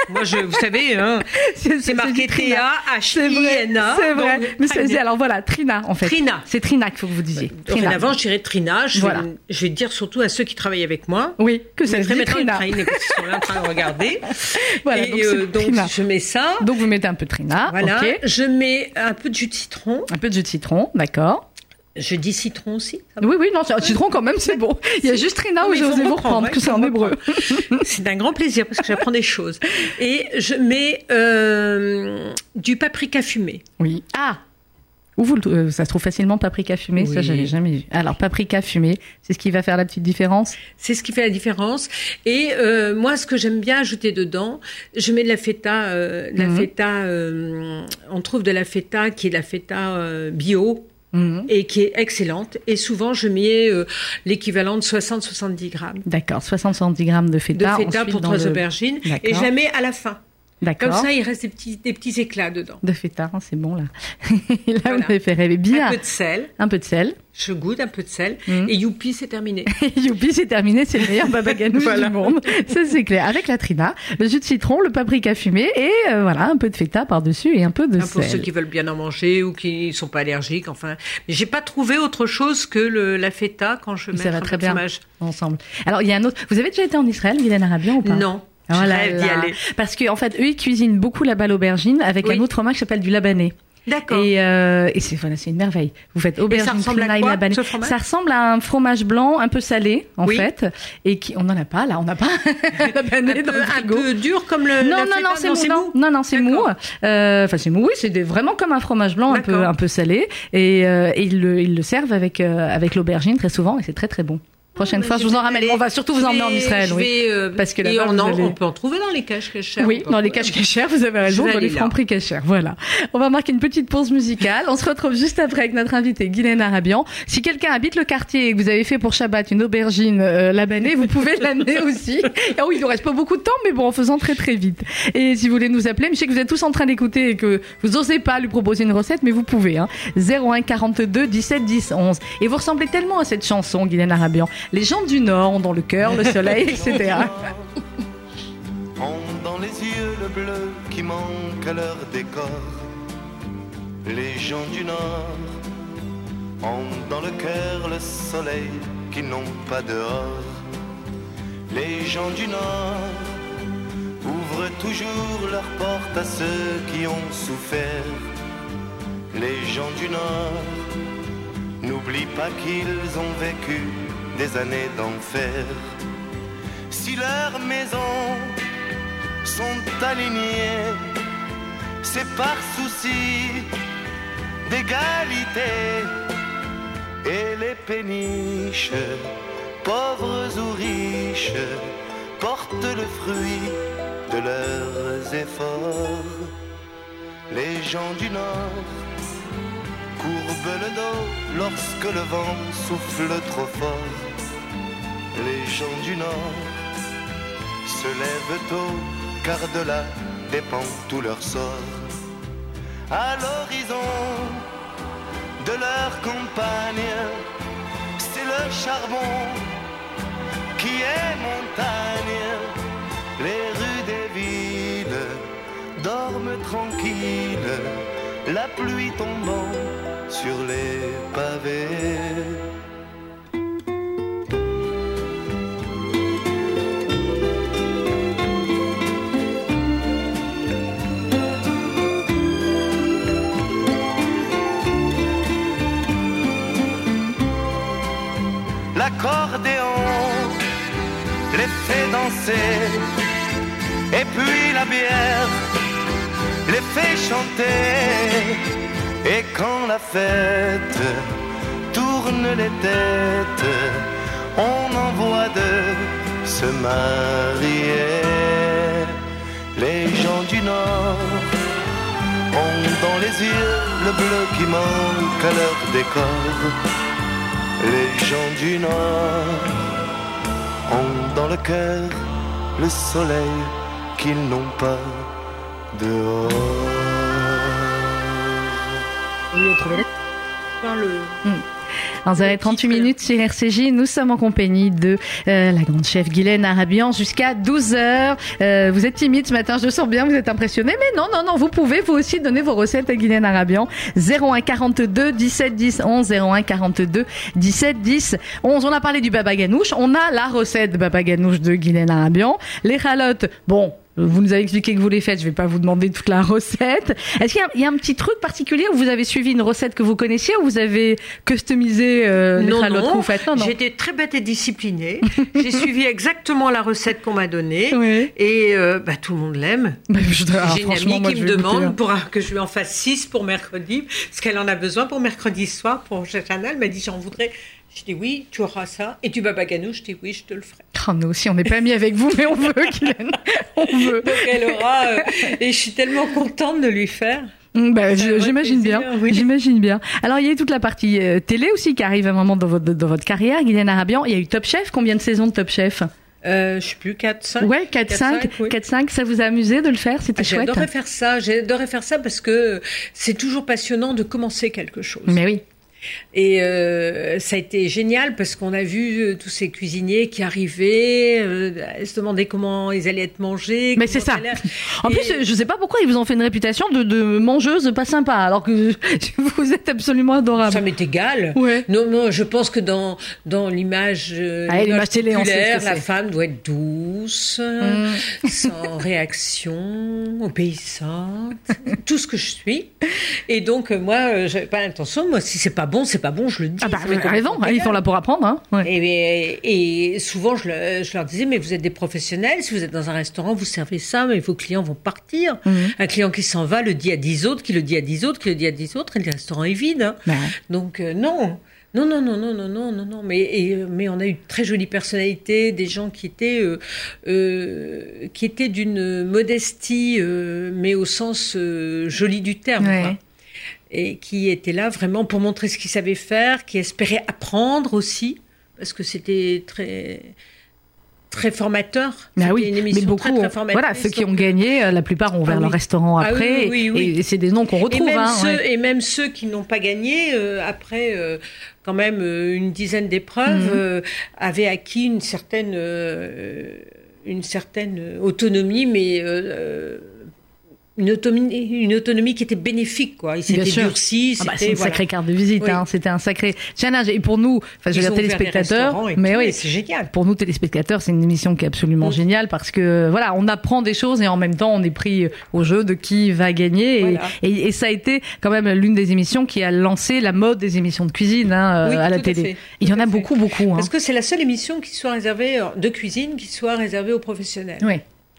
Moi, je, vous savez, hein, C'est marqué du trina. C'est vrai, donc, Mais c'est- alors voilà, Trina en fait. Trina. C'est Trina qu'il faut que vous disiez. Trina. Avant, je dirais Trina. Je, Voilà. vais, je vais dire surtout à ceux qui travaillent avec moi. Oui, que ça se dit Trina. Qu'ils sont là en train de regarder. Voilà, Et donc euh, donc, Trina. je mets ça. Donc vous mettez un peu de Trina, Voilà. Je mets un peu de jus de citron. Un peu de jus de citron, d'accord. Je dis citron aussi. ça Oui, oui, non, citron quand même, c'est bon. Il y a juste Trina Non, où osé vous reprendre, que c'est en hébreu. C'est un grand plaisir parce que j'apprends des choses. Et je mets euh, du paprika fumé. Oui. Ah Où vous, euh, ça se trouve facilement paprika fumé, ça Oui. j'avais jamais vu. Alors paprika fumé, c'est ce qui va faire la petite différence? C'est ce qui fait la différence. Et euh, moi, ce que j'aime bien ajouter dedans, je mets de la feta. euh, de la Mhm. feta on trouve de la feta qui est de la feta bio Mhm. et qui est excellente. Et souvent, je mets euh, l'équivalent de 60-70 grammes D'accord, 60-70 grammes de de feta. pour trois le- aubergines. Et je la mets à la fin. D'accord. Comme ça, il reste des petits, des petits éclats dedans. De feta, hein, c'est bon là. Et là, Voilà. vous m'avez fait rêver bien. Un peu de sel. Un peu de sel. Je goûte un peu de sel. Mhm. Et youpi, c'est terminé. Youpi, c'est terminé, c'est le meilleur baba ganoush Voilà. du monde. Ça, c'est clair. Avec la trina, le jus de citron, le paprika fumé et euh, voilà, un peu de feta par-dessus et un peu de Hein, pour sel. ceux qui veulent bien en manger ou qui sont pas allergiques, enfin. Mais j'ai pas trouvé autre chose que le, la feta quand je mets un très bien fromage. ensemble. Alors, il y a un autre. Vous avez déjà été en Israël, Guylaine Arabian ou pas? Non. Oh là là. aller. Parce qu'en en fait, eux, ils cuisinent beaucoup la balle aubergine avec Oui. un autre fromage qui s'appelle du labanais. D'accord. Et, euh, et c'est voilà, c'est une merveille. Vous faites aubergine, ressemble à quoi, ce fromage? Ça ressemble à un fromage blanc un peu salé, en Oui. fait, et qui on n'en a pas là, on n'a pas un, dans peu, le un peu dur comme le. Non, la non, non, c'est mou. Non, non, non, c'est mou. Euh, Enfin, c'est mou. Oui, c'est vraiment comme un fromage blanc, un peu, un peu salé. Et, euh, et ils, le, ils le servent avec euh, avec l'aubergine très souvent, et c'est très très bon. Prochaine fois, je vous en ramène. On va surtout vous emmener en Israël, oui. Parce que là-bas, on, peut en trouver dans les caches cachères. Oui, dans les caches cachères, vous avez raison, dans les francs prix cachères. Voilà. On va marquer une petite pause musicale. On se retrouve juste après avec notre invité Guylaine Arabian. Si quelqu'un habite le quartier et que vous avez fait pour Shabbat une aubergine euh, labanais, vous pouvez l'amener aussi. Ah oui, il ne reste pas beaucoup de temps, mais bon, en faisant très très vite. Et si vous voulez nous appeler, je sais que vous êtes tous en train d'écouter et que vous osez pas lui proposer une recette, mais vous pouvez. Hein. 01 42 17 10 11. Et vous ressemblez tellement à cette chanson, Guylaine Arabian. Les gens du Nord ont dans le cœur le soleil, etc. ont dans les yeux le bleu qui manque à leur décor. Les gens du Nord ont dans le cœur le soleil qu'ils n'ont pas dehors. Les gens du Nord ouvrent toujours leurs portes à ceux qui ont souffert. Les gens du Nord n'oublient pas qu'ils ont vécu des années d'enfer. Si leurs maisons sont alignées, c'est par souci d'égalité. Et les péniches, pauvres ou riches, portent le fruit de leurs efforts. Les gens du Nord courbent le dos lorsque le vent souffle trop fort. Les gens du Nord se lèvent tôt, car de là dépend tout leur sort. À l'horizon de leur campagne, c'est le charbon qui est montagne. Les rues des villes dorment tranquilles, la pluie tombant sur les pavés. Fait danser, et puis la bière les fait chanter. Et quand la fête tourne les têtes, on envoie de se marier. Les gens du Nord ont dans les yeux le bleu qui manque à leur décor. Les gens du Nord ont dans le cœur le soleil qu'ils n'ont pas dehors. Dans le... En 38 minutes sur RCJ, nous sommes en compagnie de euh, la grande chef Guylaine Arabian jusqu'à 12h. Euh, vous êtes timide ce matin, je sens bien, vous êtes impressionné, mais non, non, non, vous pouvez vous aussi donner vos recettes à Guylaine Arabian. 01 42 17 10 11, 01 42 17 10 11. On a parlé du baba ganouche, on a la recette baba ganouche de Guylaine Arabian. Les ralottes, bon, vous nous avez expliqué que vous les faites, je vais pas vous demander toute la recette. Est-ce qu'il y a- il y, a un petit truc particulier où vous avez suivi une recette que vous connaissiez ou vous avez customisé euh, les non, que non, vous faites Non, non. j'étais très bête et disciplinée. J'ai suivi exactement la recette qu'on m'a donnée. Oui. Et euh, bah, tout le monde l'aime. Bah, alors, J'ai une amie moi, qui me hein. demande pour, que je lui en fasse 6 pour mercredi, parce qu'elle en a besoin pour mercredi soir, pour Chachana. Elle m'a dit j'en voudrais. Je dis oui, tu auras ça. Et du baba ganoush, je dis oui, je te le ferai. Oh, nous aussi, on n'est pas amis avec vous, mais on veut, Guylaine. On veut. Donc elle aura. euh, et je suis tellement contente de lui faire. Mm, Bah, vrai j'imagine bien. oui. J'imagine bien. Alors, il y a eu toute la partie euh, télé aussi qui arrive à un moment dans votre, dans votre carrière, Guylaine Arabian. Il y a eu Top Chef. Combien de saisons de Top Chef? Euh, je sais plus, 4, 5 Ouais, 4, 5, oui. 4, 5, ça vous a amusé de le faire? C'était Ah, chouette J'adorais faire ça, j'adorais faire ça parce que c'est toujours passionnant de commencer quelque chose. Mais oui. Et euh, ça a été génial parce qu'on a vu euh, tous ces cuisiniers qui arrivaient, euh, se demander comment ils allaient être mangés. Mais c'est ça. En Et- plus, je sais pas pourquoi ils vous ont fait une réputation de, de mangeuse pas sympa, alors que vous êtes absolument adorable. Ça m'est égal. Ouais. Non, non, je pense que dans, dans l'image, Ah, télé. Mm. la femme doit être douce, sans réaction, obéissante, tout ce que je suis. Et donc, moi, euh, j'avais pas l'intention. Moi, si c'est pas bon, c'est pas bon, je le dis. Ah bah, raison, hein, ils sont là pour apprendre. Hein. Ouais. Et, et souvent, je, le- je leur disais, mais vous êtes des professionnels, si vous êtes dans un restaurant, vous servez ça, mais vos clients vont partir. Mhm. Un client qui s'en va le dit à 10 autres, qui le dit à 10 autres, qui le dit à 10 autres, et le restaurant est vide. hein. Bah, Donc, euh, non. Non, non, non, non, non, non, non, non. Mais, et, mais on a eu de très jolies personnalités, des gens qui étaient, euh, euh, qui étaient d'une modestie, euh, mais au sens joli du terme. Ouais. quoi. Et qui étaient là vraiment pour montrer ce qu'ils savaient faire, qui espéraient apprendre aussi, parce que c'était très, très formateur. C'était oui, une mais émission beaucoup, très, très voilà, ceux qui ont gagné, euh, la plupart ont ouvert Ah leur restaurant Ah oui, après, oui, oui, et c'est des noms qu'on Et retrouve. même, hein, ceux, ouais. et même ceux qui n'ont pas gagné, euh, après euh, quand même euh, une dizaine d'épreuves, Mhm. euh, avaient acquis une certaine, euh, une certaine autonomie, mais euh, euh, une, autonomie, une autonomie qui était bénéfique. Quoi. S'étaient sûr. durcis. Ah bah, c'était- c'est une voilà. sacrée carte de visite, Oui. hein. c'était un sacré challenge. Et pour nous, enfin, je veux dire téléspectateurs, mais tout, oui, c'est génial. pour nous téléspectateurs, c'est une émission qui est absolument Mm. géniale parce que voilà, on apprend des choses et en même temps, on est pris au jeu de qui va gagner. Et, Voilà. et, et ça a été quand même l'une des émissions qui a lancé la mode des émissions de cuisine hein, euh, Oui, à la à télé. Il y en a fait. beaucoup, beaucoup. Hein. Parce que c'est la seule émission qui soit réservée euh, de cuisine qui soit réservée aux professionnels. Oui,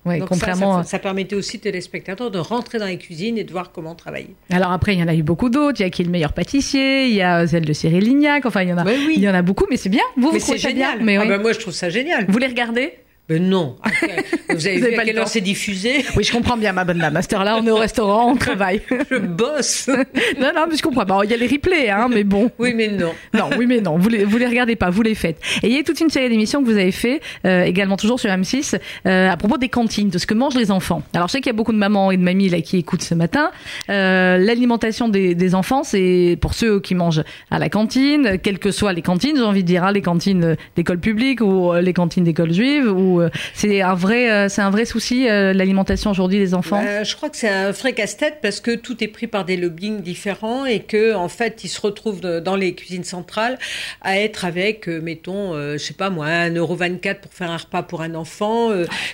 oui, Donc contrairement. ça, ça permettait aussi aux téléspectateurs de rentrer dans les cuisines et de voir comment travailler. Alors après, il y en a eu beaucoup d'autres. Il y a qui est le meilleur pâtissier, il y a celle de Cyril Lignac. Enfin, il y en a, oui. il y en a beaucoup, mais c'est bien. Vous, Mais vous trouvez c'est ça bien génial. Mais Ah oui. ben moi, je trouve ça génial. Vous les regardez Ben non. Après, vous avez Vous vu pas à le quelle heure c'est diffusé? Oui, je comprends bien, ma bonne dame. À cette heure-là, on est au restaurant, on travaille. Je bosse. non, non, mais je comprends. Bon, il y a les replays, hein, mais bon. Oui, mais non. Non, oui, mais non, vous les, vous les regardez pas, vous les faites. Et il y a toute une série d'émissions que vous avez fait, euh, également toujours sur M6, euh, à propos des cantines, de ce que mangent les enfants. Alors, je sais qu'il y a beaucoup de mamans et de mamies là qui écoutent ce matin. Euh, L'alimentation des, des enfants, c'est pour ceux qui mangent à la cantine, quelles que soient les cantines, j'ai envie de dire, hein, les cantines d'école publique ou euh, les cantines d'école juive, ou euh, c'est un vrai, euh, c'est un vrai souci euh, l'alimentation aujourd'hui des enfants. Je crois que c'est un vrai casse-tête parce que tout est pris par des lobbying différents et que en fait ils se retrouvent dans les cuisines centrales à être avec, mettons, je sais pas moi, 1,24€ pour faire un repas pour un enfant.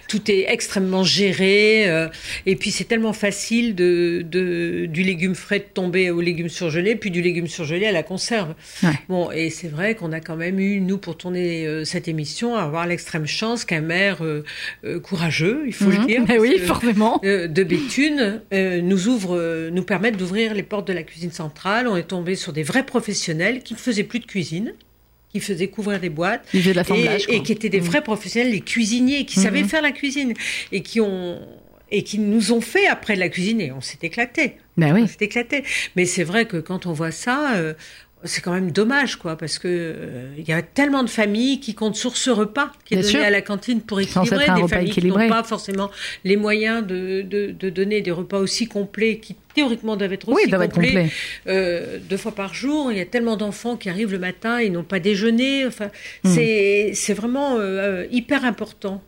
tout est extrêmement géré et puis c'est tellement facile de, de du légume frais de tomber au légume surgelé puis du légume surgelé à la conserve. Ouais. Bon et c'est vrai qu'on a quand même eu nous pour tourner cette émission à avoir l'extrême chance qu'un maire euh, euh, courageux, il faut Mhm. le dire. Mais oui, forcément. euh, de Béthune nous ouvre, nous permettent d'ouvrir les portes de la cuisine centrale. On est tombé sur des vrais professionnels qui ne faisaient plus de cuisine, qui faisaient couvrir des boîtes. Et, et qui étaient des Mhm. vrais professionnels, les cuisiniers, qui savaient Mhm. faire la cuisine et qui ont et qui nous ont fait après de la cuisiner. On s'est éclaté. Ben oui. On s'est éclaté. Mais c'est vrai que quand on voit ça, euh, c'est quand même dommage, quoi, parce que euh, il y a tellement de familles qui comptent sur ce repas qui est Bien donné sûr. à la cantine pour équilibrer être des familles équilibré. qui n'ont pas forcément les moyens de, de, de donner des repas aussi complets qui théoriquement doivent être aussi ils doivent être complets complets. euh, deux fois par jour. Il y a tellement d'enfants qui arrivent le matin et n'ont pas déjeuné. Enfin, Hmm. c'est c'est vraiment euh, hyper important.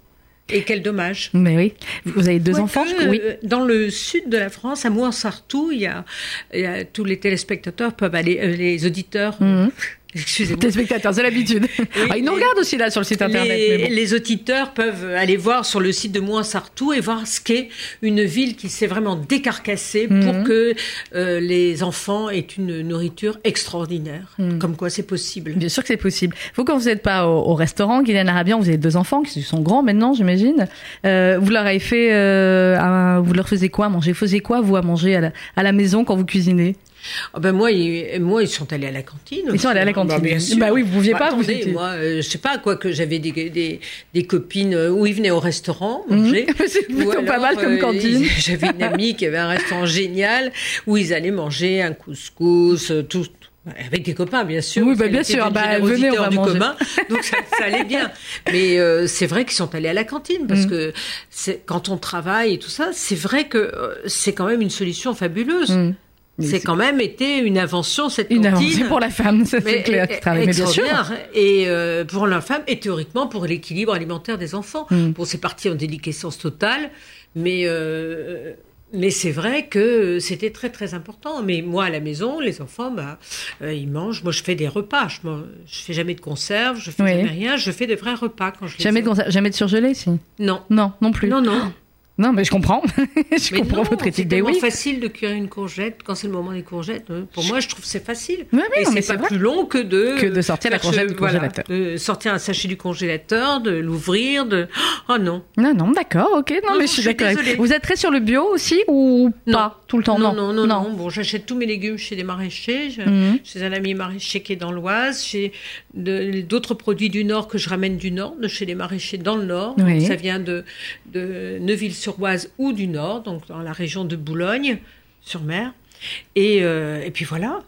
Et quel dommage. Mais oui. Vous avez deux enfants, je crois. Oui. euh, Dans le sud de la France, à Mouansartou, il y a, il y a tous les téléspectateurs peuvent aller, euh, les auditeurs. Mhm. Excusez-moi. Téléspectateurs, c'est l'habitude. Ah, ils nous les- regardent aussi là sur le site internet. Les, mais bon. les auditeurs peuvent aller voir sur le site de Mouansartou et voir ce qu'est une ville qui s'est vraiment décarcassée Mhm. pour que euh, les enfants aient une nourriture extraordinaire. Mhm. Comme quoi c'est possible. Bien sûr que c'est possible. Vous, quand vous n'êtes pas au, au restaurant, Guylaine Arabian, vous avez deux enfants qui sont grands maintenant, j'imagine. Euh, vous leur avez fait, euh, un- vous leur faisiez quoi? À manger Vous faisiez quoi vous à manger à la, à la maison quand vous cuisinez? Ah ben moi, ils, moi, ils sont allés à la cantine. Ils sont allés à la cantine. Bah, bien sûr. Bah oui, vous pouviez pas, vous étiez- moi, euh, je sais pas quoi que j'avais des, des, des copines euh, où ils venaient au restaurant manger. C'est plutôt Ou pas alors, mal comme euh, cantine. J'avais une amie qui avait un restaurant génial où ils allaient manger un couscous, euh, tout. Avec des copains, bien sûr. Oui, bah, bien sûr. Bah, venez, on va du manger. commun, donc ça, ça allait bien. Mais euh, c'est vrai qu'ils sont allés à la cantine parce Mm. que quand on travaille et tout ça, c'est vrai que euh, c'est quand même une solution fabuleuse. Mm. C'est quand même été une invention cette Une avancée pour la femme, ça c'est clair. qui travaille. Mais bien sûr. Et euh, pour la femme, et théoriquement pour l'équilibre alimentaire des enfants. Mm. Bon, c'est parti en déliquescence totale, mais euh, mais c'est vrai que c'était très très important. Mais moi à la maison, les enfants, bah, euh, ils mangent. Moi, je fais des repas. Je, mange- je fais jamais de conserve, je fais Oui. jamais rien. Je fais des vrais repas quand je les Jamais ai. de, conser- jamais de surgelé, si? Non. Non, non plus. Non, non. Non, mais je comprends. je Mais comprends non, votre c'est éthique. Tellement oui. facile de cuire une courgette quand c'est le moment des courgettes. Euh, Pour moi, je trouve que c'est facile. Oui, oui, Et c'est c'est pas vrai. plus long que de Que de sortir la courgette du voilà, congélateur. de sortir un sachet du congélateur, de l'ouvrir, de oh non. Non, non, d'accord, ok. Non, Non, mais je suis d'accord. Vous êtes très sur le bio aussi ou Non. pas tout le temps? Non, non, non, non. Bon, j'achète tous mes légumes chez des maraîchers, je- Mhm. chez un ami maraîcher qui est dans l'Oise, chez d'autres produits du Nord que je ramène du Nord, de chez les maraîchers dans le Nord. Ça vient de, de Neuville-sur-Oise ou du Nord, donc dans la région de Boulogne-sur-Mer. Et, euh, et puis voilà.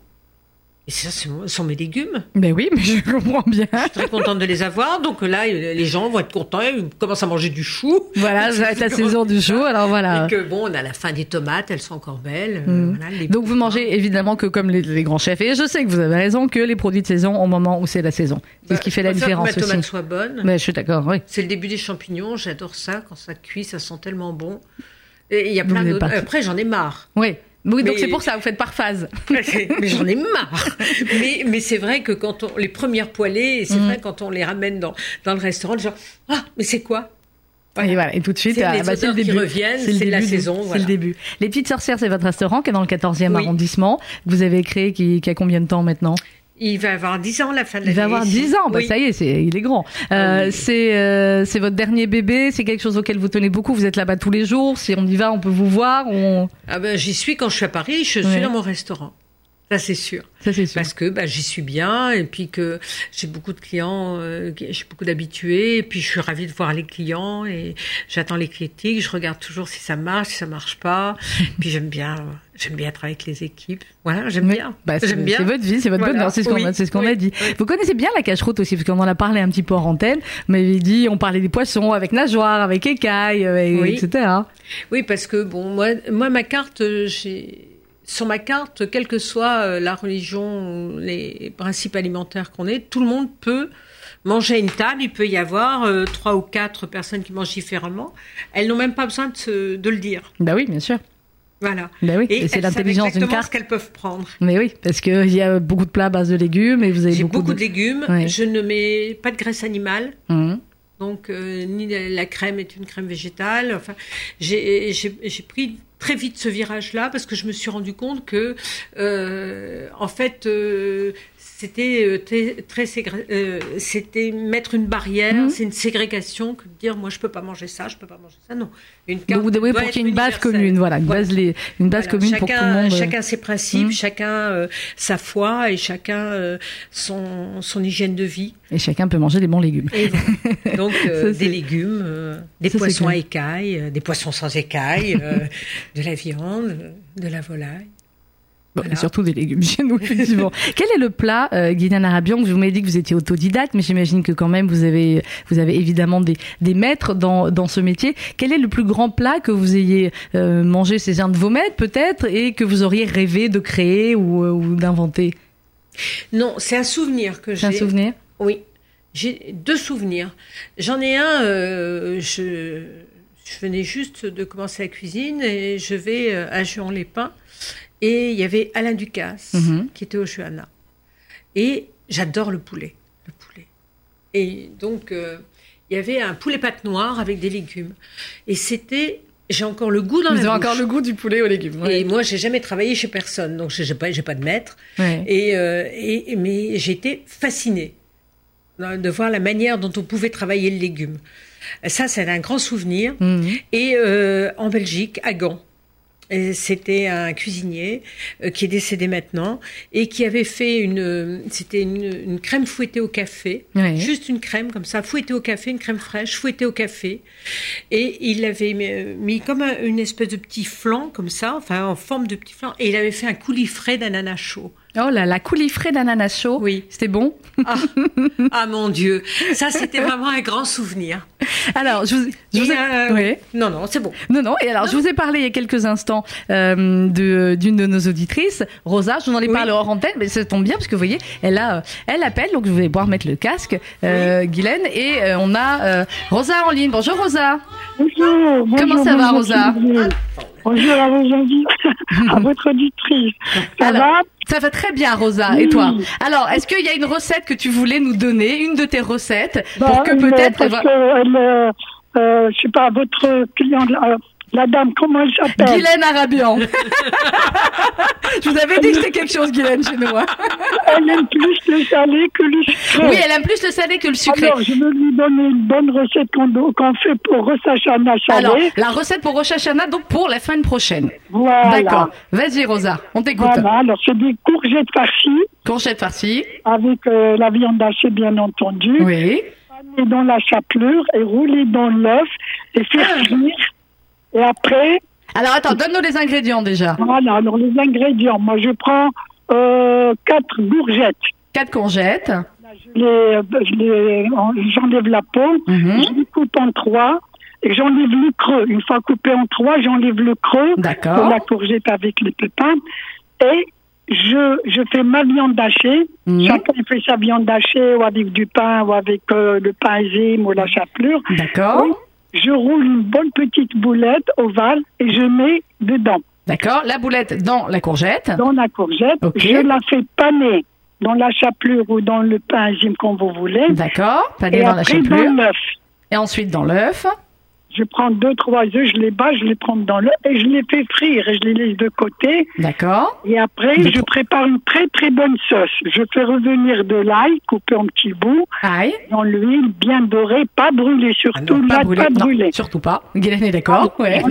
Et ça, ce sont- mes légumes. Ben oui, mais je comprends bien. Je suis très contente de les avoir. Donc là, les gens vont être contents. Ils commencent à manger du chou. Voilà, ça va être la saison du chou, alors voilà. Et que bon, on a la fin des tomates, elles sont encore belles. euh, Mm. voilà, les- Donc vous mangez évidemment que comme les, les grands chefs, et je sais que vous avez raison, que les produits de saison au moment où c'est la saison. C'est ce qui Bah, fait je la différence que ma tomate aussi. soit bonne. Ben, je suis d'accord, oui. C'est le début des champignons. J'adore ça. Quand ça cuit, ça sent tellement bon. Et il y a plein d'autres. Après, j'en ai marre. Oui. Oui, donc c'est pour ça, vous faites par phase. mais j'en ai marre. Mais, mais c'est vrai que quand on les premières poêlées, c'est Mm. vrai quand on les ramène dans dans le restaurant, gens ah mais c'est quoi? Et voilà, et tout de suite, C'est ah, les bah, c'est le qui reviennent, c'est la saison, C'est voilà. le début. Les Petites Sorcières, c'est votre restaurant qui est dans le 14e Oui. arrondissement. que Vous avez créé qui, qui a combien de temps maintenant? Il va avoir 10 ans la fin de Il l'année. va avoir 10 ans, bah Oui. ça y est, c'est, il est grand. Euh, Ah oui. c'est, euh, c'est votre dernier bébé, c'est quelque chose auquel vous tenez beaucoup, vous êtes là-bas tous les jours, si on y va, on peut vous voir, on... Ah ben j'y suis quand je suis à Paris, je suis dans mon restaurant. Ça c'est sûr. ça c'est sûr. Parce que bah, j'y suis bien et puis que j'ai beaucoup de clients, euh, j'ai beaucoup d'habitués et puis je suis ravie de voir les clients et j'attends les critiques, je regarde toujours si ça marche, si ça marche pas. puis j'aime bien, j'aime bien travailler avec les équipes. Voilà, j'aime bien. bah, c'est, j'aime bien. c'est votre vie, c'est votre Voilà. bonheur, c'est ce qu'on, Oui, a, c'est ce qu'on oui, a dit. oui. Vous connaissez bien la cache-route aussi, parce qu'on en a parlé un petit peu en antenne, mais il dit, on parlait des poissons avec nageoire, avec écailles, Oui. etc. Oui, parce que bon, moi, moi ma carte, euh, j'ai sur ma carte, quelle que soit euh, la religion, les principes alimentaires qu'on ait, tout le monde peut manger à une table. Il peut y avoir euh, trois ou quatre personnes qui mangent différemment. Elles n'ont même pas besoin de, se- de le dire. Bah oui, bien sûr. Voilà. Bah oui, et, c'est l'intelligence d'une carte. qu'elles peuvent prendre. Mais oui, parce que il y a beaucoup de plats à base de légumes et vous avez beaucoup, beaucoup, de... légumes. Ouais. Je ne mets pas de graisse animale. Mhm. Donc, euh, ni la, crème est une crème végétale. Enfin, j'ai pris très vite ce virage-là parce que je me suis rendu compte que, euh, en fait, euh, c'était euh, très, euh, c'était mettre une barrière, Mhm. c'est une ségrégation que de dire moi je peux pas manger ça, je peux pas manger ça. Non, une Donc, carte pour qu'il y ait une base commune, voilà, une Voilà. base, les- une base Voilà. commune chacun, pour tout le monde. Chacun ses principes, Mhm. chacun euh, sa foi et chacun euh, son, son hygiène de vie. Et chacun peut manger des bons légumes. Et. Donc euh, Ça, des légumes, euh, des Ça, poissons à écailles, euh, des poissons sans écailles, euh, de la viande, de la volaille. Bon, Voilà. et surtout des légumes chez nous, effectivement. Quel est le plat, euh, Arabian, que vous m'avez dit que vous étiez autodidacte, mais j'imagine que quand même vous avez, vous avez évidemment des, des maîtres dans, dans ce métier. Quel est le plus grand plat que vous ayez euh, mangé C'est un de vos maîtres, peut-être, et que vous auriez rêvé de créer ou, euh, ou d'inventer? Non, c'est un souvenir que C'est un j'ai. souvenir? Oui, j'ai deux souvenirs. J'en ai un, euh, je, je venais juste de commencer la cuisine et je vais à Juan-les-Pins et il y avait Alain Ducasse Mhm. qui était au Juana. Et j'adore le poulet, le poulet. Et donc, euh, il y avait un poulet pâte noire avec des légumes. Et c'était, j'ai encore le goût dans Vous la bouche. encore le goût du poulet aux légumes. Et moi, j'ai jamais travaillé chez personne, donc j'ai pas, j'ai pas de maître. Ouais. Et, euh, et mais j'étais fascinée de voir la manière dont on pouvait travailler le légume. Ça, c'est un grand souvenir. Mhm. Et euh, en Belgique, à Gand. Et C'était un cuisinier euh, qui est décédé maintenant et qui avait fait une, c'était une, une crème fouettée au café, Ouais. juste une crème comme ça, fouettée au café, une crème fraîche fouettée au café, et il l'avait mis, mis comme un- une espèce de petit flan comme ça, enfin en forme de petit flan, et il avait fait un coulis frais d'ananas chaud. Oh là là, coulis d'ananas chaud. Oui. C'était bon? Ah. ah. mon Dieu, ça c'était vraiment un grand souvenir. Alors, je vous, je vous ai... euh, oui. Non, non, c'est bon. Non, non. Et alors, je vous ai parlé il y a quelques instants euh, de d'une de nos auditrices, Rosa. Je vous en ai Oui. parlé hors antenne, mais ça tombe bien parce que vous voyez, elle a, elle appelle, donc je vais pouvoir mettre le casque, euh, Guylaine, et euh, on a euh, Rosa en ligne. Bonjour Rosa. Bonjour, bonjour, Comment ça va, Rosa? Bonjour à vos à votre auditrice. Ça Alors, va Ça va très bien, Rosa. Et toi Alors, est-ce qu'il y a une recette que tu voulais nous donner, une de tes recettes, Bah, pour que elle, peut-être Parce que, elle, euh, euh, je sais pas, votre cliente, la, dame, comment elle s'appelle Guylaine Arabian. je vous avais dit que c'était quelque chose, Guylaine, chez nous. hein. Elle aime plus le salé que le sucré. Oui, elle aime plus le salé que le sucré. Alors, je veux lui donner une bonne recette qu'on fait pour Rosachana salé. Alors, la recette pour Rosh Hashanah, donc pour la semaine prochaine. voilà. D'accord. Vas-y, Rosa, on t'écoute. Voilà, alors c'est des courgettes farcies Courgette farcie. avec euh, la viande hachée bien entendu. Oui. paner dans la chapelure et rouler dans l'œuf et faire Ah. Et après, Alors, attends, donne-nous les ingrédients déjà. voilà, alors les ingrédients. Moi, je prends euh, quatre gourgettes. Quatre courgettes. Je les, je j'enlève la peau, Mhm. je les coupe en trois et j'enlève le creux. Une fois coupé en trois, j'enlève le creux de D'accord. la courgette avec les pépins et je, je fais ma viande hachée. Mhm. Chacun fait sa viande hachée ou avec du pain ou avec euh, le pain zime ou la chapelure. D'accord. Oui. Je roule une bonne petite boulette ovale et je mets dedans, D'accord. La boulette dans la courgette. dans la courgette. Ok. Je la fais paner dans la chapelure ou dans le pain comme vous voulez. D'accord. Pané Et dans la après, dans chapelure. l'œuf. Et ensuite dans l'œuf. Je prends deux, trois œufs, je les bats, je les prends dans l'œuf et je les fais frire et je les laisse de côté. D'accord. Et après, je prépare une très très bonne sauce. Je fais revenir de l'ail coupé en petits bouts Aïe. dans l'huile bien dorée, pas brûlée Ah surtout, non, là, pas brûlé. pas Non, brûlée. surtout pas. Guylaine est d'accord. Ouais.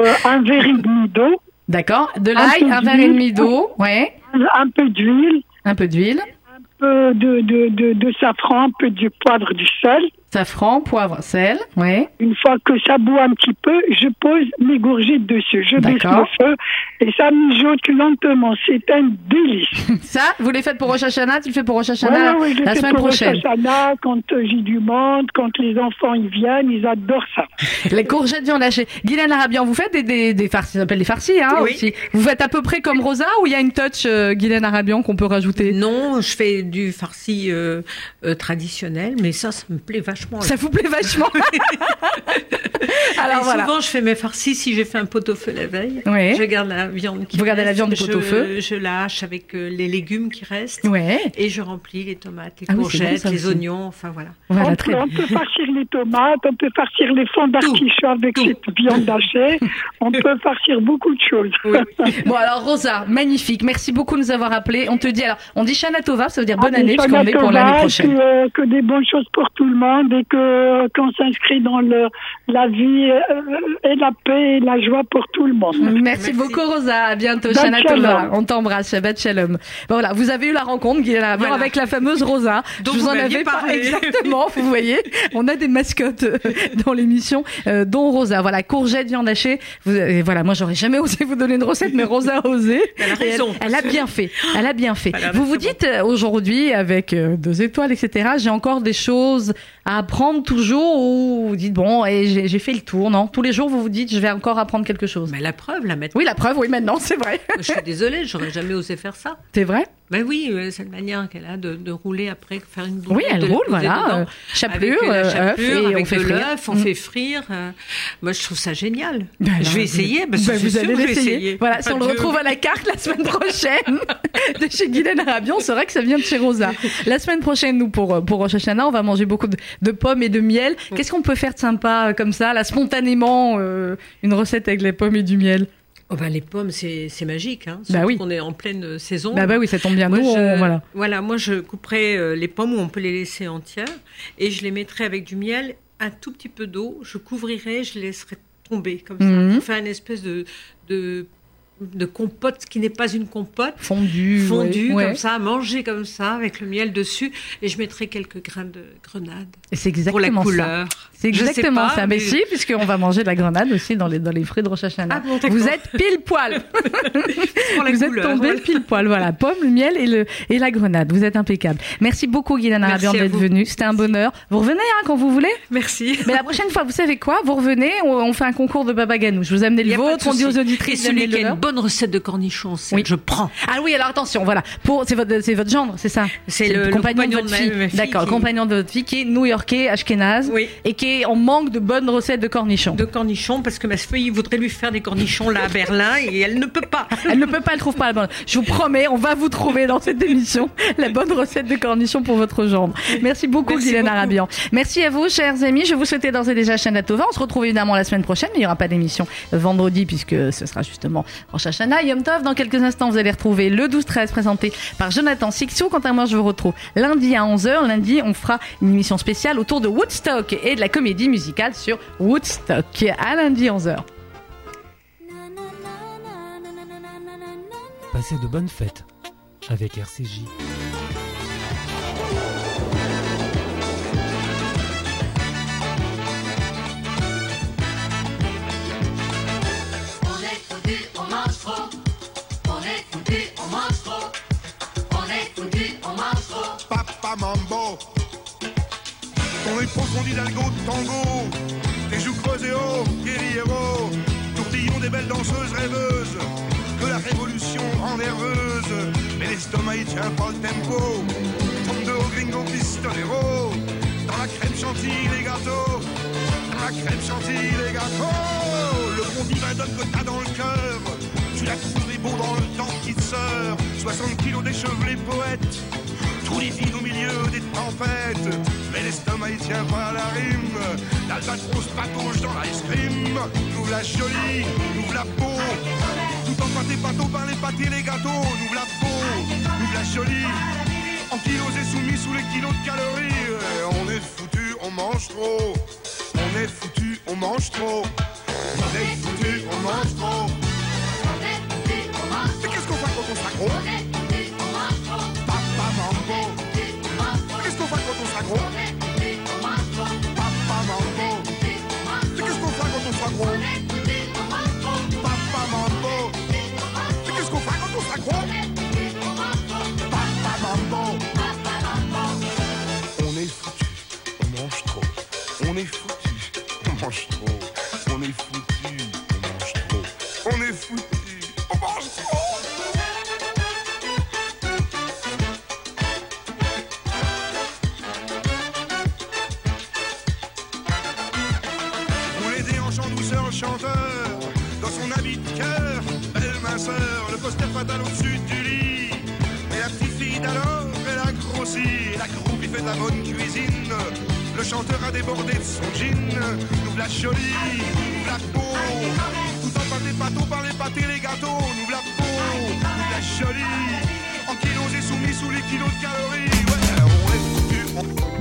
Euh, un verre et demi d'eau, D'accord. De Un l'ail, peu un verre et demi d'eau. Ouais. un peu d'huile, Un peu d'huile. un peu de, de, de, de safran, un peu du poivre, du sel. Safran, poivre, sel. Ouais. Une fois que ça bout un petit peu, je pose mes gourgettes dessus. Je baisse le feu et ça mijote lentement. C'est un délice. Ça, vous les faites pour Rosh Hashanah, tu le fais pour Rosh Hashanah Ouais, ouais, je la fais semaine pour prochaine. Rosh Hashanah, quand euh, j'ai du monde, quand les enfants ils viennent, ils adorent ça. Les courgettes viande hachée. Guylaine Arabian, vous faites des, des, des farcis, ça s'appelle des farcis, hein, Oui. aussi. Vous faites à peu près comme Rosa ou il y a une touch euh, Guylaine Arabian qu'on peut rajouter? Non, je fais du farci euh, euh, traditionnel, mais ça, ça me plaît vachement. Ça vous plaît vachement Alors Et voilà. Souvent, je fais mes farcis si j'ai fait un pot-au-feu la veille. Oui. Je garde la viande qui Vous gardez la reste, viande du pot-au-feu. Je la hache avec euh, les légumes qui restent. Ouais. Et je remplis les tomates, les Ah oui, c'est bon, courgettes, les aussi. oignons, enfin voilà. Voilà, on, très peut, bien. on peut farcir les tomates, on peut farcir les fonds d'artichaut avec tout. cette viande hachée. On peut farcir beaucoup de choses. Bon alors Rosa, magnifique. Merci beaucoup de nous avoir appelés. On te dit alors, on dit Shana Tova, ça veut dire bonne Ah, année puisqu'on est pour l'année prochaine. Que, euh, que des bonnes choses pour tout le monde et que qu'on s'inscrit dans le, la vie euh, et la paix et la joie pour tout le monde. Merci, Merci. beaucoup Rosa, à bientôt Shabbat Shana Tova. shalom. On t'embrasse, Shabbat Shalom. Bon, voilà, vous avez eu la rencontre Voilà. avec la fameuse Rosa. Dont Je vous vous en pas parlé. exactement, vous voyez. On a des mascottes euh, dans l'émission euh, dont Rosa. Voilà, courgette viande hachée. Vous, et voilà, moi j'aurais jamais osé vous donner une recette mais Rosa a osé. Elle a Et raison. Elle, a bien fait. Elle a bien fait. Vous vous dites euh, aujourd'hui avec euh, deux étoiles etc. J'ai encore des choses à apprendre toujours ou vous dites bon et j'ai fait le tour non? Tous les jours vous vous dites je vais encore apprendre quelque chose. Mais la preuve, la mettre. Oui, la preuve, oui, maintenant, c'est vrai. Je suis désolée, j'aurais jamais osé faire ça. C'est vrai? Ben oui, euh, cette manière qu'elle a de, de rouler après, faire une boule. Oui, elle de roule, voilà. euh, chapelure, avec euh, la euh, œuf, et on fait l'œuf, on Mm. fait frire. euh, moi, je trouve ça génial. Ben je vais essayer. Ben, ben, vous sûr allez que je vais l'essayer. essayer. Voilà, si on le retrouve à la carte la semaine prochaine de chez Guylaine Arabian, on saura que ça vient de chez Rosa. La semaine prochaine, nous, pour, pour Rosh Hashanah, on va manger beaucoup de, pommes et de miel. Qu'est-ce qu'on peut faire de sympa comme ça, là, spontanément, euh, une recette avec les pommes et du miel? Oh ben, les pommes, c'est c'est magique. Hein, Bah oui. qu'on est en pleine euh, saison. Bah, bah oui, ça tombe bien. Moi, Nous, je, on- voilà. moi je couperais euh, les pommes où on peut les laisser entières et je les mettrais avec du miel, un tout petit peu d'eau, je couvrirais, je les laisserais tomber comme ça. Mhm. Pour faire une espèce de, de de compote qui n'est pas une compote. Fondue. Fondue, ouais. comme ça, mangée comme ça, avec le miel dessus. Et je mettrai quelques grains de grenade. C'est Pour la exactement ça. couleur. C'est exactement pas, ça. Mais mais- si, puisqu'on va manger de la grenade aussi dans les, dans les fruits de Rosh Hashanah. Ah bon. Vous êtes pile poil. Vous êtes tombé pile poil. Voilà, pomme, le miel et, le, et la grenade. Vous êtes impeccable. Merci beaucoup, Guylaine Arabian, d'être venue. C'était un bonheur. Vous revenez hein, quand vous voulez. Merci. Mais la prochaine fois, vous savez quoi? Vous revenez, on, on fait un concours de baba ganoush. Je vous amenez le vôtre, on dit aux auditrices Et celui qui a une bonne recette de cornichons, c'est- Oui. je prends. Ah oui, alors attention, voilà. Pour c'est votre c'est votre gendre, c'est ça? C'est le- le compagnon de votre fille. D'accord, compagnon de votre fille qui est new-yorkais, ashkénaze, Oui. et qui est en manque de bonnes recettes de cornichons. De cornichons, parce que ma fille voudrait lui faire des cornichons là à Berlin et elle ne peut pas. Elle ne peut pas, elle trouve pas la bonne. Je vous promets, on va vous trouver dans cette émission la bonne recette de cornichons pour votre gendre. Merci beaucoup, Merci Guylaine beaucoup. Arabian. Merci à vous, chers amis. Je vous souhaitais d'ores et déjà Shana Tova. On se retrouve évidemment la semaine prochaine, mais il n'y aura pas d'émission vendredi puisque ce sera justement en Shashana. Yom Tov, dans quelques instants, vous allez retrouver le 12-13 présenté par Jonathan Sixou. Quant à moi, je vous retrouve lundi à 11h. Lundi, on fera une émission spéciale autour de Woodstock et de la comédie musicale sur Woodstock. À lundi 11h. Passez de bonnes fêtes avec RCJ. On est foutu, on mange trop. On est foutu, on mange trop. On est foutu, on mange trop. Papa Mambo. Ton épaule fondit d'algo de tango. Tes joues creusées haut, guerriero. Tourbillon des belles danseuses rêveuses. Que la révolution rend nerveuse. Mais l'estomac il tient pas le tempo. Tombe de haut gringo pistolero. Dans la crème chantilly les gâteaux. Dans la crème chantilly les gâteaux. Le bon divin donne que t'as dans le cœur. Tu la trouves beau dans le temps qui te sort. 60 kilos d'échevelés poètes. Au milieu des tempêtes. Mais l'estomac il tient pas à la rime. L'albatros patauge dans l'ice cream. Nous la jolie, nous la peau. Tout en pâté pâteau par les pâtés, les gâteaux. Nous la peau, nous la jolie. En kilos et soumis sous les kilos de calories. On est foutu, on mange trop. On est foutu, on mange trop. On est foutu, on mange trop. Mais qu'est-ce qu'on fait quand on sera qu'on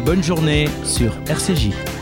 Bonne journée sur RCJ.